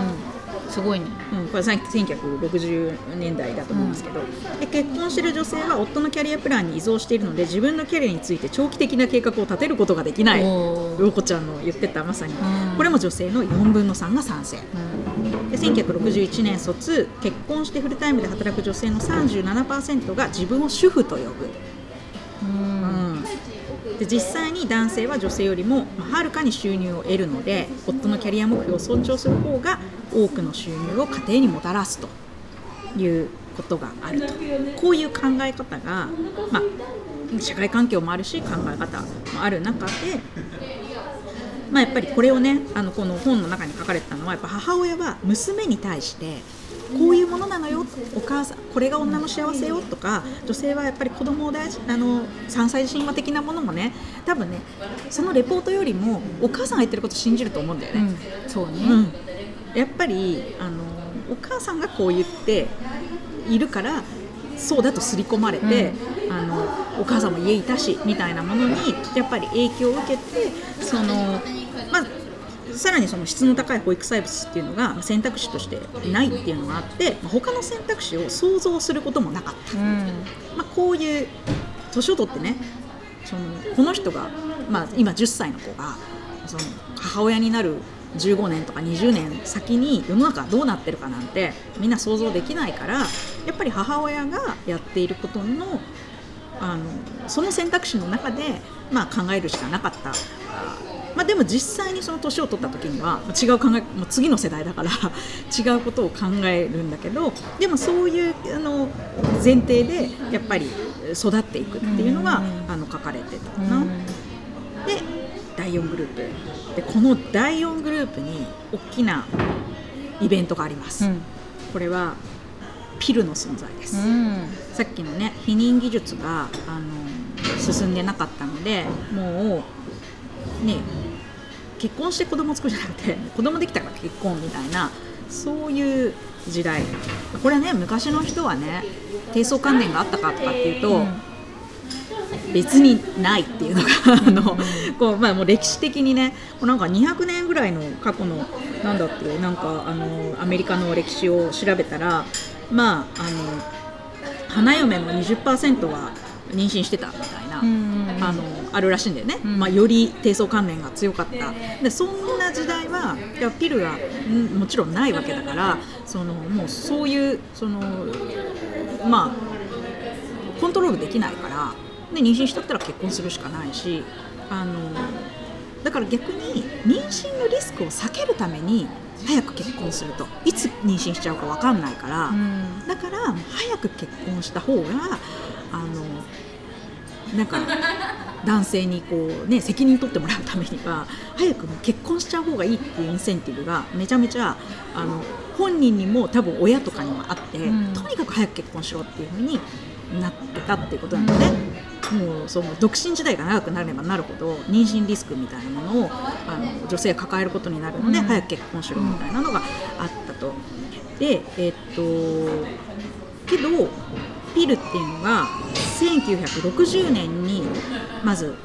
すごいね。うん、これさ1960年代だと思うんですけど、で結婚している女性は夫のキャリアプランに依存しているので自分のキャリアについて長期的な計画を立てることができない。陽子ちゃんの言ってたまさに、うん。これも女性の4分の3が賛成。うんで1961年卒結婚してフルタイムで働く女性の37%が自分を主婦と呼ぶ、うん。で実際に男性は女性よりもはるかに収入を得るので夫のキャリア目標を尊重する方が多くの収入を家庭にもたらすと。いうことがあると。こういう考え方が、まあ、社会環境もあるし考え方もある中でまあ、やっぱりこれをねあのこの本の中に書かれてたのはやっぱ母親は娘に対してこういうものなのよお母さんこれが女の幸せよとか女性はやっぱり子供を大事あの3歳児神話的なものもね多分ねそのレポートよりもお母さんが言ってることを信じると思うんだよね。うんそうね、うん、やっぱりあのお母さんがこう言っているからそうだと刷り込まれて、あのお母さんも家いたしみたいなものにやっぱり影響を受けてその、まあ、さらにその質の高い保育サービスっていうのが選択肢としてないっていうのがあってまあ他の選択肢を想像することもなかった。うんまあ、こういう年を取ってねそのこの人が、まあ、今10歳の子がその母親になる15年とか20年先に世の中がどうなってるかなんてみんな想像できないからやっぱり母親がやっていることのあのその選択肢の中で、まあ、考えるしかなかった。あまあ、でも実際にその年を取った時には違う考えもう次の世代だから 違うことを考えるんだけどでもそういうあの前提でやっぱり育っていくっていうのが、うん。あの書かれてたうな。んで第4グループ。でこの第4グループに大きなイベントがあります、うん。これはピルの存在です、うん。さっきのね避妊技術があの進んでなかったのでもうね結婚して子供作るじゃなくて子供できたから結婚みたいなそういう時代。これね昔の人はね低層観念があったかとかっていうと、うん別にないっていうのが あのこう、まあ、もう歴史的にねこうなんか200年ぐらいの過去のなんだっていうなんかあのアメリカの歴史を調べたらまああの花嫁の20%は妊娠してたみたいな、うん。あのあるらしいんだよね、うん。まあ、より低層観念が強かった。でそんな時代はいやピルがんもちろんないわけだからそのもうそういうそのまあコントロールできないからで妊娠しとったら結婚するしかないしあのだから逆に妊娠のリスクを避けるために早く結婚すると。いつ妊娠しちゃうか分かんないから、うん。だから早く結婚した方があのなんか 男性にこう、ね、責任取ってもらうためには早くもう結婚しちゃう方がいいっていうインセンティブがめちゃめちゃあの本人にも多分親とかにもあって、うんとにかく早く結婚しろっていう風になってたっていうことなんだよね。もうその独身時代が長くなればなるほど妊娠リスクみたいなものをあの女性が抱えることになるので、うん早く結婚しろみたいなのがあったと。でえっとけどピルっていうのが1960年にまず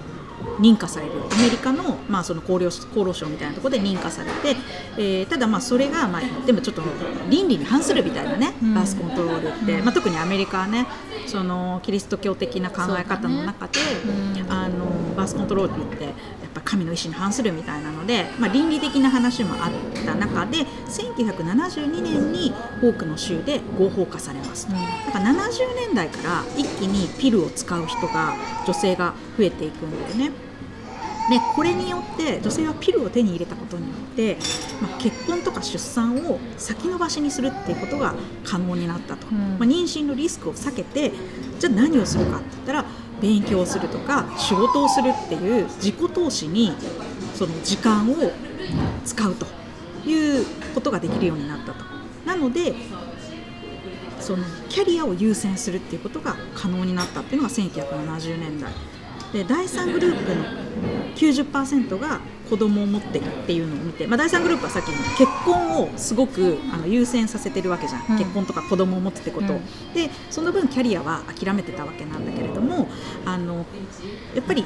認可される。アメリカの,、まあその厚労厚労省みたいなところで認可されて、えーただまあそれが、まあ、でもちょっと倫理に反するみたいなね、うん。バースコントロールって、うん。まあ、特にアメリカはねそのキリスト教的な考え方の中で、うん。あのバースコントロールって神の意志に反するみたいなので、まあ、倫理的な話もあった中で1972年に多くの州で合法化されますと。だから70年代から一気にピルを使う人が女性が増えていくんだよね。でこれによって女性はピルを手に入れたことによって、まあ、結婚とか出産を先延ばしにするっていうことが可能になったと、うんまあ、妊娠のリスクを避けてじゃあ何をするかって言ったら勉強するとか仕事をするっていう自己投資にその時間を使うということができるようになったと。なのでそのキャリアを優先するっていうことが可能になったっていうのが1970年代で第3グループの90%が子供を持ってるっていうのを見て、まあ、第3グループはさっきの結婚をすごくあの優先させてるわけじゃん、うん。結婚とか子供を持つってことを、うん。でその分キャリアは諦めてたわけなんだけれどもあのやっぱり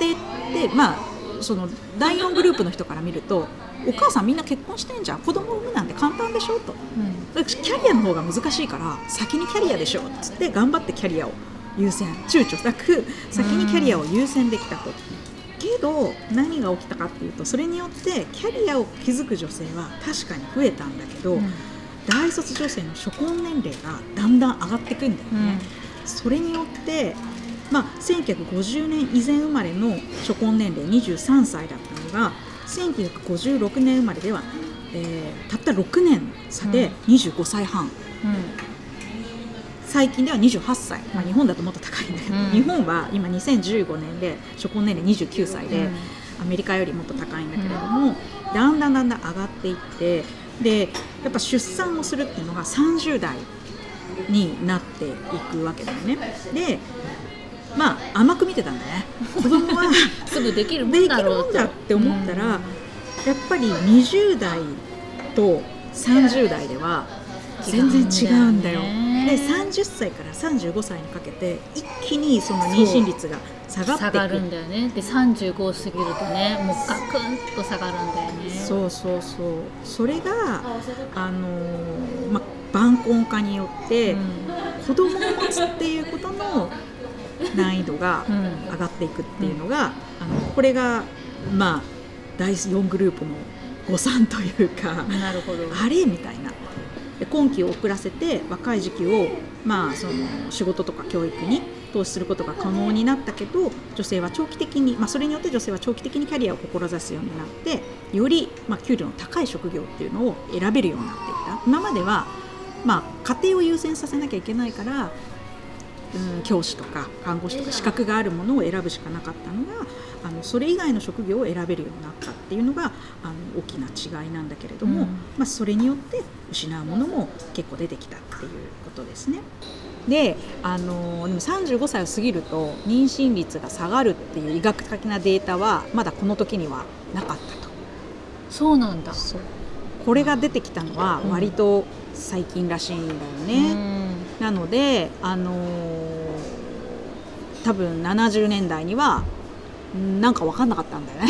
家庭ってまあその第4グループの人から見るとお母さんみんな結婚してんじゃん。子供産むなんて簡単でしょと。うん。キャリアの方が難しいから先にキャリアでしょっつって頑張ってキャリアを優先躊躇なく先にキャリアを優先できたと。けど何が起きたかっていうとそれによってキャリアを築く女性は確かに増えたんだけど、うん。大卒女性の初婚年齢がだんだん上がってくんだよね。それによって、まあ、1950年以前生まれの初婚年齢23歳だったのが1956年生まれでは、えーたった6年差で25歳半、うん最近では28歳、まあ、日本だともっと高いんだけど、うん。日本は今2015年で初婚年齢29歳で、うん。アメリカよりもっと高いんだけれども、だんだんだんだん上がっていってでやっぱ出産をするっていうのが30代になっていくわけだよね。でまあ甘く見てたんだね。子供は すぐできるもんだって思ったら、やっぱり20代と30代では全然違うんだよ。で30歳から35歳にかけて一気にその妊娠率が下がっていく。下がるんだよね。で35過ぎるとねもうガクンと下がるんだよね。そうそうそう。それがあのーまあ晩婚化によって、うん。子供を持つっていうことの難易度が うん。上がっていくっていうのが、あのこれがまあ第4グループの誤算というか、なるほど。あれみたいなで今期を遅らせて若い時期を、まあ、その仕事とか教育に投資することが可能になったけど女性は長期的に、まあ、それによって女性は長期的にキャリアを志すようになってより、まあ、給料の高い職業っていうのを選べるようになっていった。今までは、まあ、家庭を優先させなきゃいけないからうん教師とか看護師とか資格があるものを選ぶしかなかったのがあのそれ以外の職業を選べるようになったっていうのがあの大きな違いなんだけれども、うんまあ、それによって失うものも結構出てきたっていうことですね。であのでも35歳を過ぎると妊娠率が下がるっていう医学的なデータはまだこの時にはなかったと。そうなんだそうこれが出てきたのは割と最近らしいんだよね。なので、あのー多分70年代にはんなんか分かんなかったんだよね。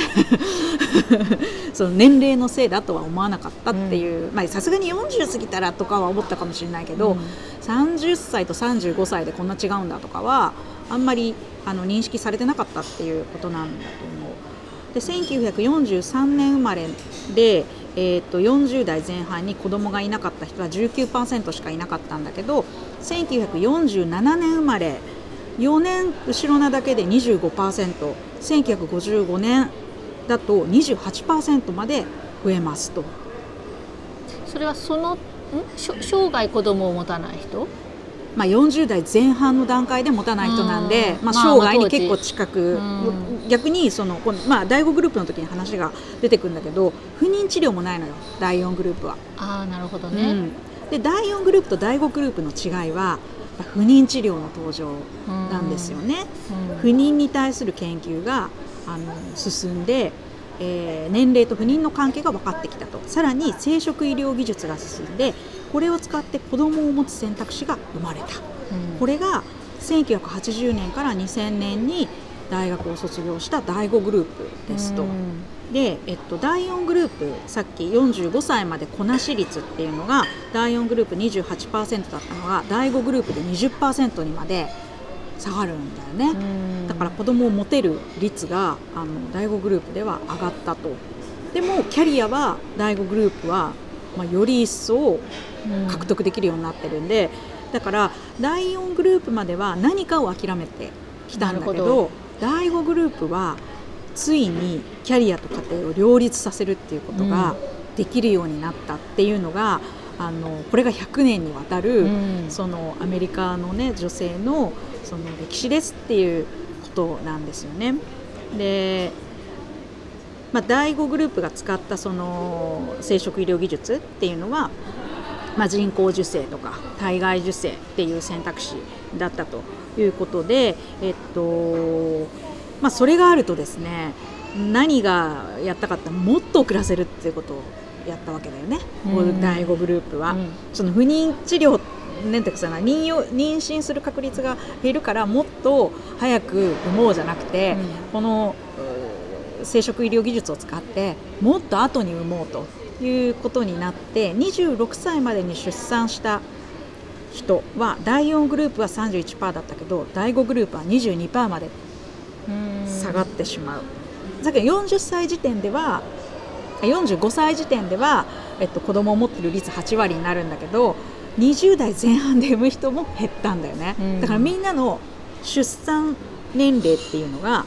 その年齢のせいだとは思わなかったっていう。まあさすがに40過ぎたらとかは思ったかもしれないけど、うん。30歳と35歳でこんな違うんだとかはあんまりあの認識されてなかったっていうことなんだと思う。で1943年生まれで、えー、と40代前半に子供がいなかった人は19%しかいなかったんだけど1947年生まれ4年後ろなだけで 25%1955 年だと28%まで増えますと。それはそのん？生涯子供を持たない人？まあ、40代前半の段階で持たない人なんで、まあ、生涯に結構近く、うん。逆にその、このまあ、第5グループの時に話が出てくるんだけど不妊治療もないのよ第4グループは。ああなるほどね、うん、で第4グループと第5グループの違いは不妊治療の登場なんですよね。うん。不妊に対する研究があの進んで、えー年齢と不妊の関係が分かってきたと。さらに生殖医療技術が進んでこれを使って子供を持つ選択肢が生まれた。うん。これが1980年から2000年に大学を卒業した第5グループですと。うんで、えっと、第4グループさっき45歳までこなし率っていうのが第4グループ28%だったのが第5グループで20%にまで下がるんだよね。うんだから子供を持てる率があの第5グループでは上がったと。でもキャリアは第5グループは、まあ、より一層うん獲得できるようになってるんで、だから第4グループまでは何かを諦めてきたんだけど第5グループはついにキャリアと家庭を両立させるっていうことができるようになったっていうのが、あのこれが100年にわたる、うんそのアメリカの、ね、女性のその歴史ですっていうことなんですよね。でまあ、第5グループが使ったその生殖医療技術っていうのは、まあ、人工授精とか体外受精っていう選択肢だったということで、えっとまあ、それがあるとですね何がやったかってもっと遅らせるっていうことをやったわけだよね、うん。第5グループは。うん。その不妊治療なんていうかさ妊よ妊娠する確率が減るからもっと早く産もうじゃなくて、うん。この生殖医療技術を使ってもっと後に産もうということになって26歳までに出産した人は第4グループは31%だったけど第5グループは22%までうん下がってしまう。だけど40歳時点では45歳時点では、えっと、子供を持ってる率8割になるんだけど20代前半で産む人も減ったんだよね、うん。だからみんなの出産年齢っていうのが、ま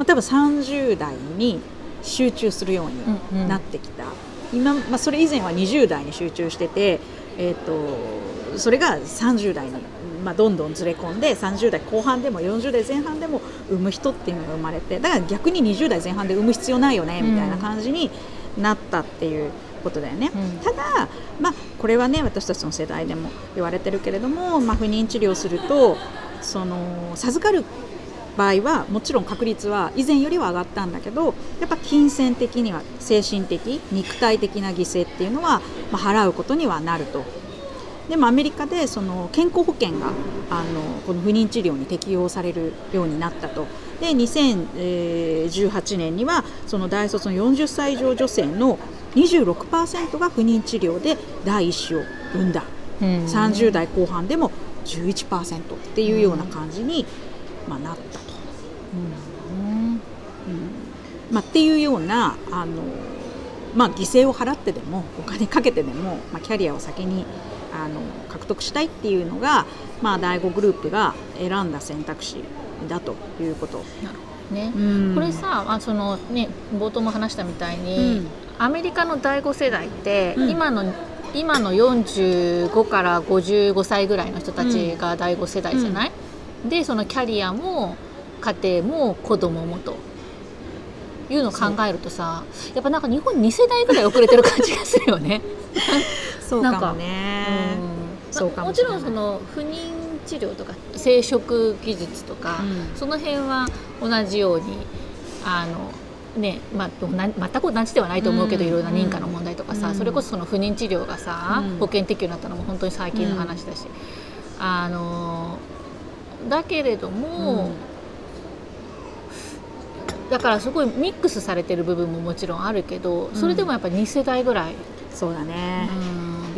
あ、多分30代に集中するよううんうん。になってきた、今、まあ、それ以前は20代に集中してて、えっとそれが30代に、まあ、どんどんずれ込んで30代後半でも40代前半でも産む人っていうのが生まれてだから逆に20代前半で産む必要ないよねみたいな感じになったっていうことだよね。うんただ、まあ、これはね私たちの世代でも言われてるけれども、まあ、不妊治療するとその授かる場合はもちろん確率は以前よりは上がったんだけどやっぱ金銭的には精神的肉体的な犠牲っていうのは、まあ、払うことにはなると。でもアメリカでその健康保険があのこの不妊治療に適用されるようになったと。で2018年にはその大卒の40歳以上女性の26%が不妊治療で第一子を産んだ、うん30代後半でも11%っていうような感じに、まあ、なったと。うんまあ、っていうようなあの、まあ、犠牲を払ってでもお金かけてでも、まあ、キャリアを先にあの獲得したいっていうのが、まあ、第5グループが選んだ選択肢だということ。ね。うん。これさあその、ね、冒頭も話したみたいに、うん。アメリカの第5世代って、うん。今の今の45から55歳ぐらいの人たちが第5世代じゃない、でそのキャリアも家庭も子供もと。いうのを考えるとさやっぱなんか日本2世代ぐらい遅れてる感じがするよね。そうかもね。うんそうかもちろんその不妊治療とか生殖技術とか、うん。その辺は同じようにあのねまあ、な全く同じではないと思うけど、うん。いろいろな認可の問題とかさ、うん。それこそその不妊治療がさ、うん。保険適用になったのも本当に最近の話だし、あのだけれども、だからすごいミックスされてる部分ももちろんあるけどそれでもやっぱり2世代ぐらい、そうだね。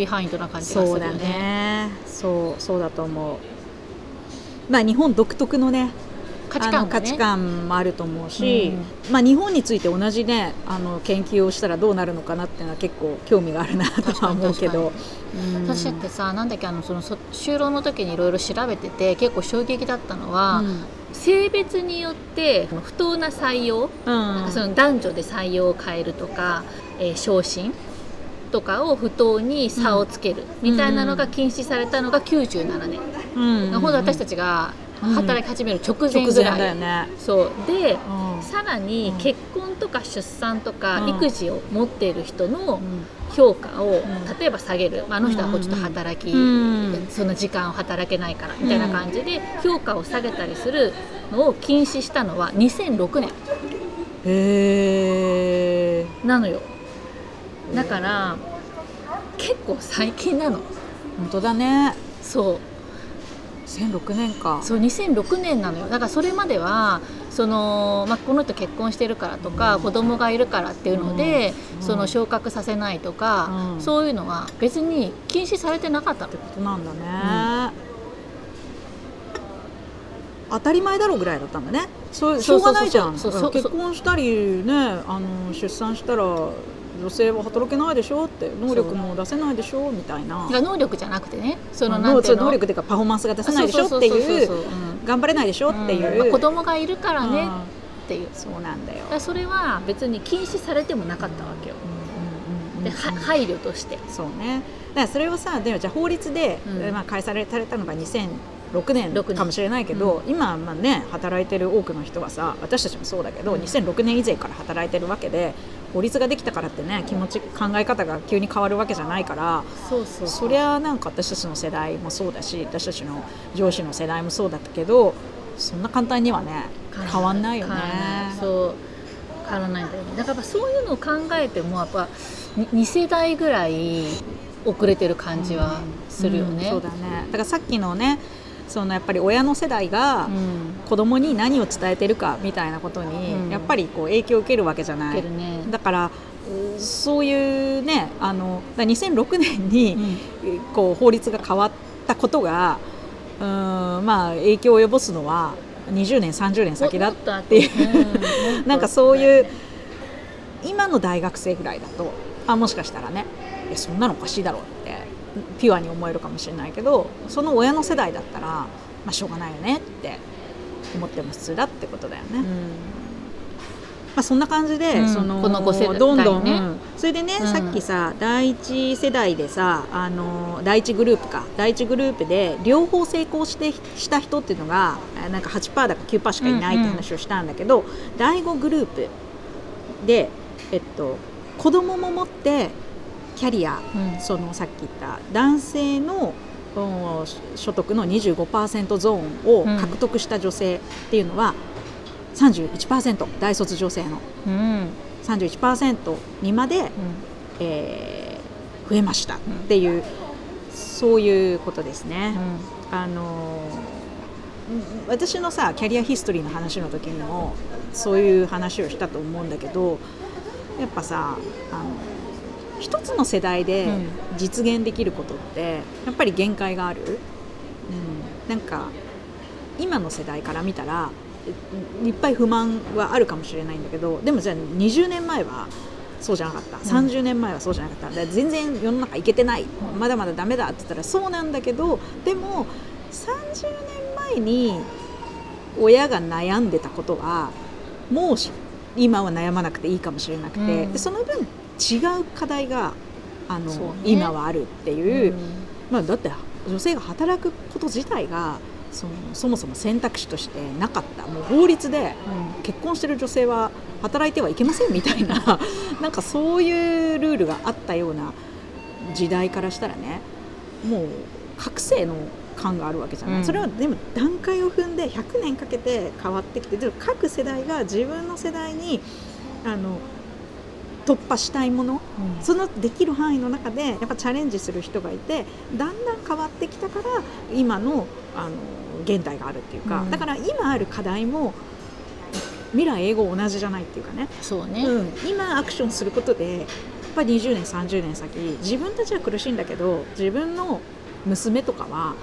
うんビハインドな感じがすそうだるよね。ね。そうそうだと思う。まあ日本独特のね価値観がね。価値観もあると思うし、まあ、日本について同じねあの研究をしたらどうなるのかなっていうのは結構興味があるなとは思うけど、うん。私だってさなんだっけあのそのそ就労の時にいろいろ調べてて結構衝撃だったのは、性別によって不当な採用、うん。なんかその男女で採用を変えるとか、えー昇進とかを不当に差をつけるみたいなのが禁止されたのが97年、うん。ほんと私たちが働き始める直前直ぐらい、前だよね。そう。でうん。さらにうん。結婚とか出産とかうん。育児を持っている人のうん。評価をん。例えば下げる、まあ、あの人はこうちょっと働き、うん。その時間を働けないからみたいな感じで評価を下げたりするのを禁止したのは2006年。へえ。なのよだから結構最近なの本当だね。そう2006年か。そう2006年なのよだからそれまではその、まあ、この人結婚してるからとか、子供がいるからっていうので、うんその昇格させないとか、うんそういうのは別に禁止されてなかったのってことなんだね。当たり前だろうぐらいだったんだね。そうしょうがないじゃん。結婚したりね、あの出産したら女性は働けないでしょって能力も出せないでしょみたいな。が能力じゃなくてねその能なんていうの？能力っていうかパフォーマンスが出せないでしょっていう頑張れないでしょっていう、うん。まあ子供がいるからねうん。っっていう。そうなんだよ。それは別に禁止されてもなかったわけよ、では配慮として。そうね。だからそれをさでもじゃあ法律で、うん。まあ、開催されたのが2006年6年かもしれないけど、今まあね働いてる多くの人はさ私たちもそうだけど、2006年以前から働いてるわけで法律ができたからってね気持ち考え方が急に変わるわけじゃないからそうそうそりゃなんか私たちの世代もそうだし私たちの上司の世代もそうだったけどそんな簡単にはね変わんないよね。そう。変わらないんだよね。だからそういうのを考えてもやっぱ2世代ぐらい遅れてる感じはするよね、うん。そうだね。だからさっきのねそのやっぱり親の世代がうん。子供に何を伝えてるかみたいなことに、うん。やっぱりこう影響を受けるわけじゃない。ね。だからうそういうねあのだから2006年に、こう法律が変わったことがうんまあ影響を及ぼすのは20年30年先だっていう。うん なんかそういう今の大学生ぐらいだとあもしかしたらねそんなのおかしいだろうってピュアに思えるかもしれないけどその親の世代だったら、まあ、しょうがないよねって思っても普通だってことだよね。うん。まあ、そんな感じで、うん。そのこの5世代ね。どんどん、うん。それでね、うん。さっきさ第一世代でさあの第一グループか。第一グループで両方成功してした人っていうのがあなんか8%だか9%しかいないって話をしたんだけど、第5グループで、えっと、子供も持ってキャリア、うん。そのさっき言った男性のお所得の25%ゾーンを獲得した女性っていうのは31%大卒女性の。うん。31%にまで、うん。えー増えましたっていう、そういうことですね。あのー私のさキャリアヒストリーの話の時にもそういう話をしたと思うんだけどやっぱさあの一つの世代でうん。実現できることってやっぱり限界がある、うん、なんか今の世代から見たらいいっぱい不満はあるかもしれないんだけどでもじゃあ20年前はそうじゃなかった。30年前はそうじゃなかった全然世の中いけてない。まだまだダメだって言ったらそうなんだけどでも30年前に親が悩んでたことはもうし今は悩まなくていいかもしれなくて、うん。でその分違う課題があの、ね。今はあるっていう、うん。まあ、だって女性が働くこと自体がそのそもそも選択肢としてなかった。もう法律で結婚してる女性は働いてはいけませんみたいな なんかそういうルールがあったような時代からしたらねもう覚醒の感があるわけじゃない、うん。それはでも段階を踏んで100年かけて変わってきてでも各世代が自分の世代にあの突破したいものうん。そのできる範囲の中でやっぱチャレンジする人がいてだんだん変わってきたから今のあの現代があるっていうか、うん。だから今ある課題も未来英語同じじゃないっていうかね、そうね、うん、今アクションすることでやっぱり20年30年先自分たちは苦しいんだけど自分の娘とかは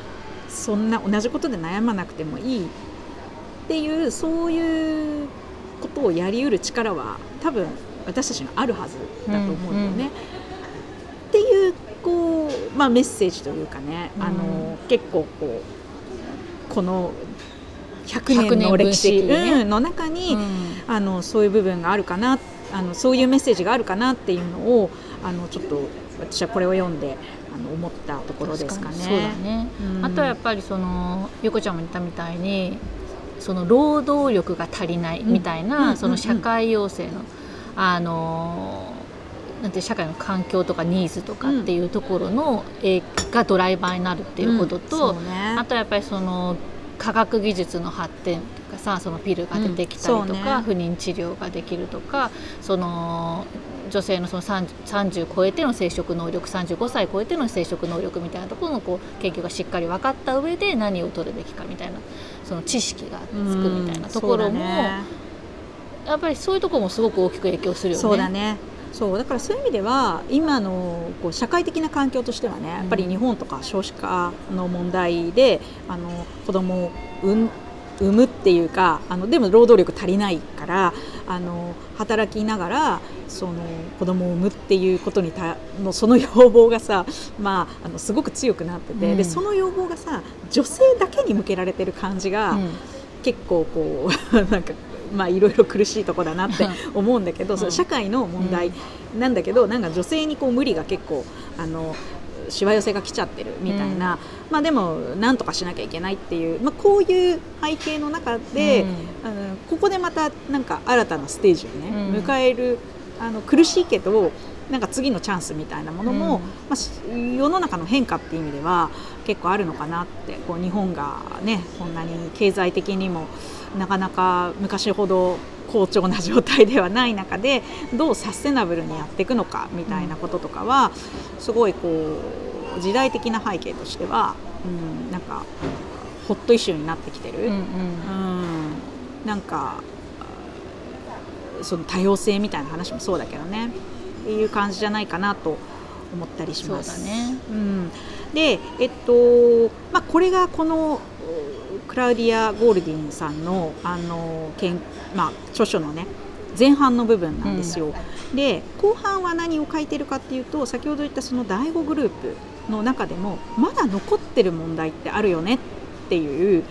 そんな同じことで悩まなくてもいい。っていうそういうことをやりうる力は多分私たちにあるはずだと思うよね。うんうん。っていうこう、まあ、メッセージというかね、うん。あの結構こうこの100 100年の歴史の中に、うん。あのそういう部分があるかなあのそういうメッセージがあるかなっていうのをあのちょっと私はこれを読んであの思ったところですかね。そうだね、うん。あとはやっぱりそのゆこちゃんも言ったみたいにその労働力が足りないみたいな、うん。その社会要請の、あのなんて社会の環境とかニーズとかっていうところの、えーがドライバーになるっていうことと、うんね。あとやっぱりその科学技術の発展とかさそのピルが出てきたりとか、うんね。不妊治療ができるとかその女性のその 30, 30超えての生殖能力35歳超えての生殖能力みたいなところのこう研究がしっかり分かった上で何を取るべきかみたいなその知識がつくみたいなところも、うんやっぱりそういうところもすごく大きく影響するよね。そうだね。そうだからそういう意味では今のこう社会的な環境としてはねやっぱり日本とか少子化の問題であの子供を産ん産むっていうかあのでも労働力足りないからあの働きながらその子供を産むっていうことにたのその要望がさ、まあ、あのすごく強くなってて、うん。でその要望がさ女性だけに向けられてる感じが、うん。結構こう なんかまあいろいろ苦しいとこだなって思うんだけど、その社会の問題なんだけど、なんか女性にこう無理が結構あのしわ寄せが来ちゃってるみたいな、まあでもなんとかしなきゃいけないっていう、まあ、こういう背景の中で、あのここでまたなんか新たなステージをね、迎えるあの苦しいけどなんか次のチャンスみたいなものも、まあ、世の中の変化っていう意味では結構あるのかなってこう日本がねこんなに経済的にもなかなか昔ほど好調な状態ではない中でどうサステナブルにやっていくのかみたいなこととかはすごいこう時代的な背景としては、うん、なんかホットイシューになってきてる。うんうん。うん、なんかその多様性みたいな話もそうだけどね。っていう感じじゃないかなと思ったりします。だね。うん、で、えっとまあ、これがこのクラウディア・ゴールディンさんのあのけん、まあ、著書のね前半の部分なんですよ。で後半は何を書いてるかっていうと先ほど言ったその第5グループの中でもまだ残ってる問題ってあるよねっていう、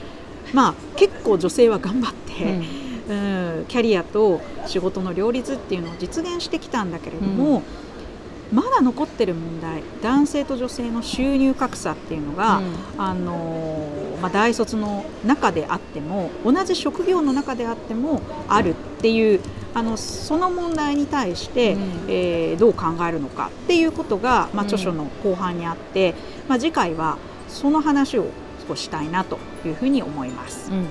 まあ、結構女性は頑張って。うんうん、キャリアと仕事の両立っていうのを実現してきたんだけれども、まだ残ってる問題男性と女性の収入格差っていうのが、あのーまあ、大卒の中であっても同じ職業の中であってもあるっていうあのその問題に対して、うん。えーどう考えるのかっていうことが、まあ、うん。著書の後半にあって、まあ、次回はその話を少ししたいなというふうに思います。うん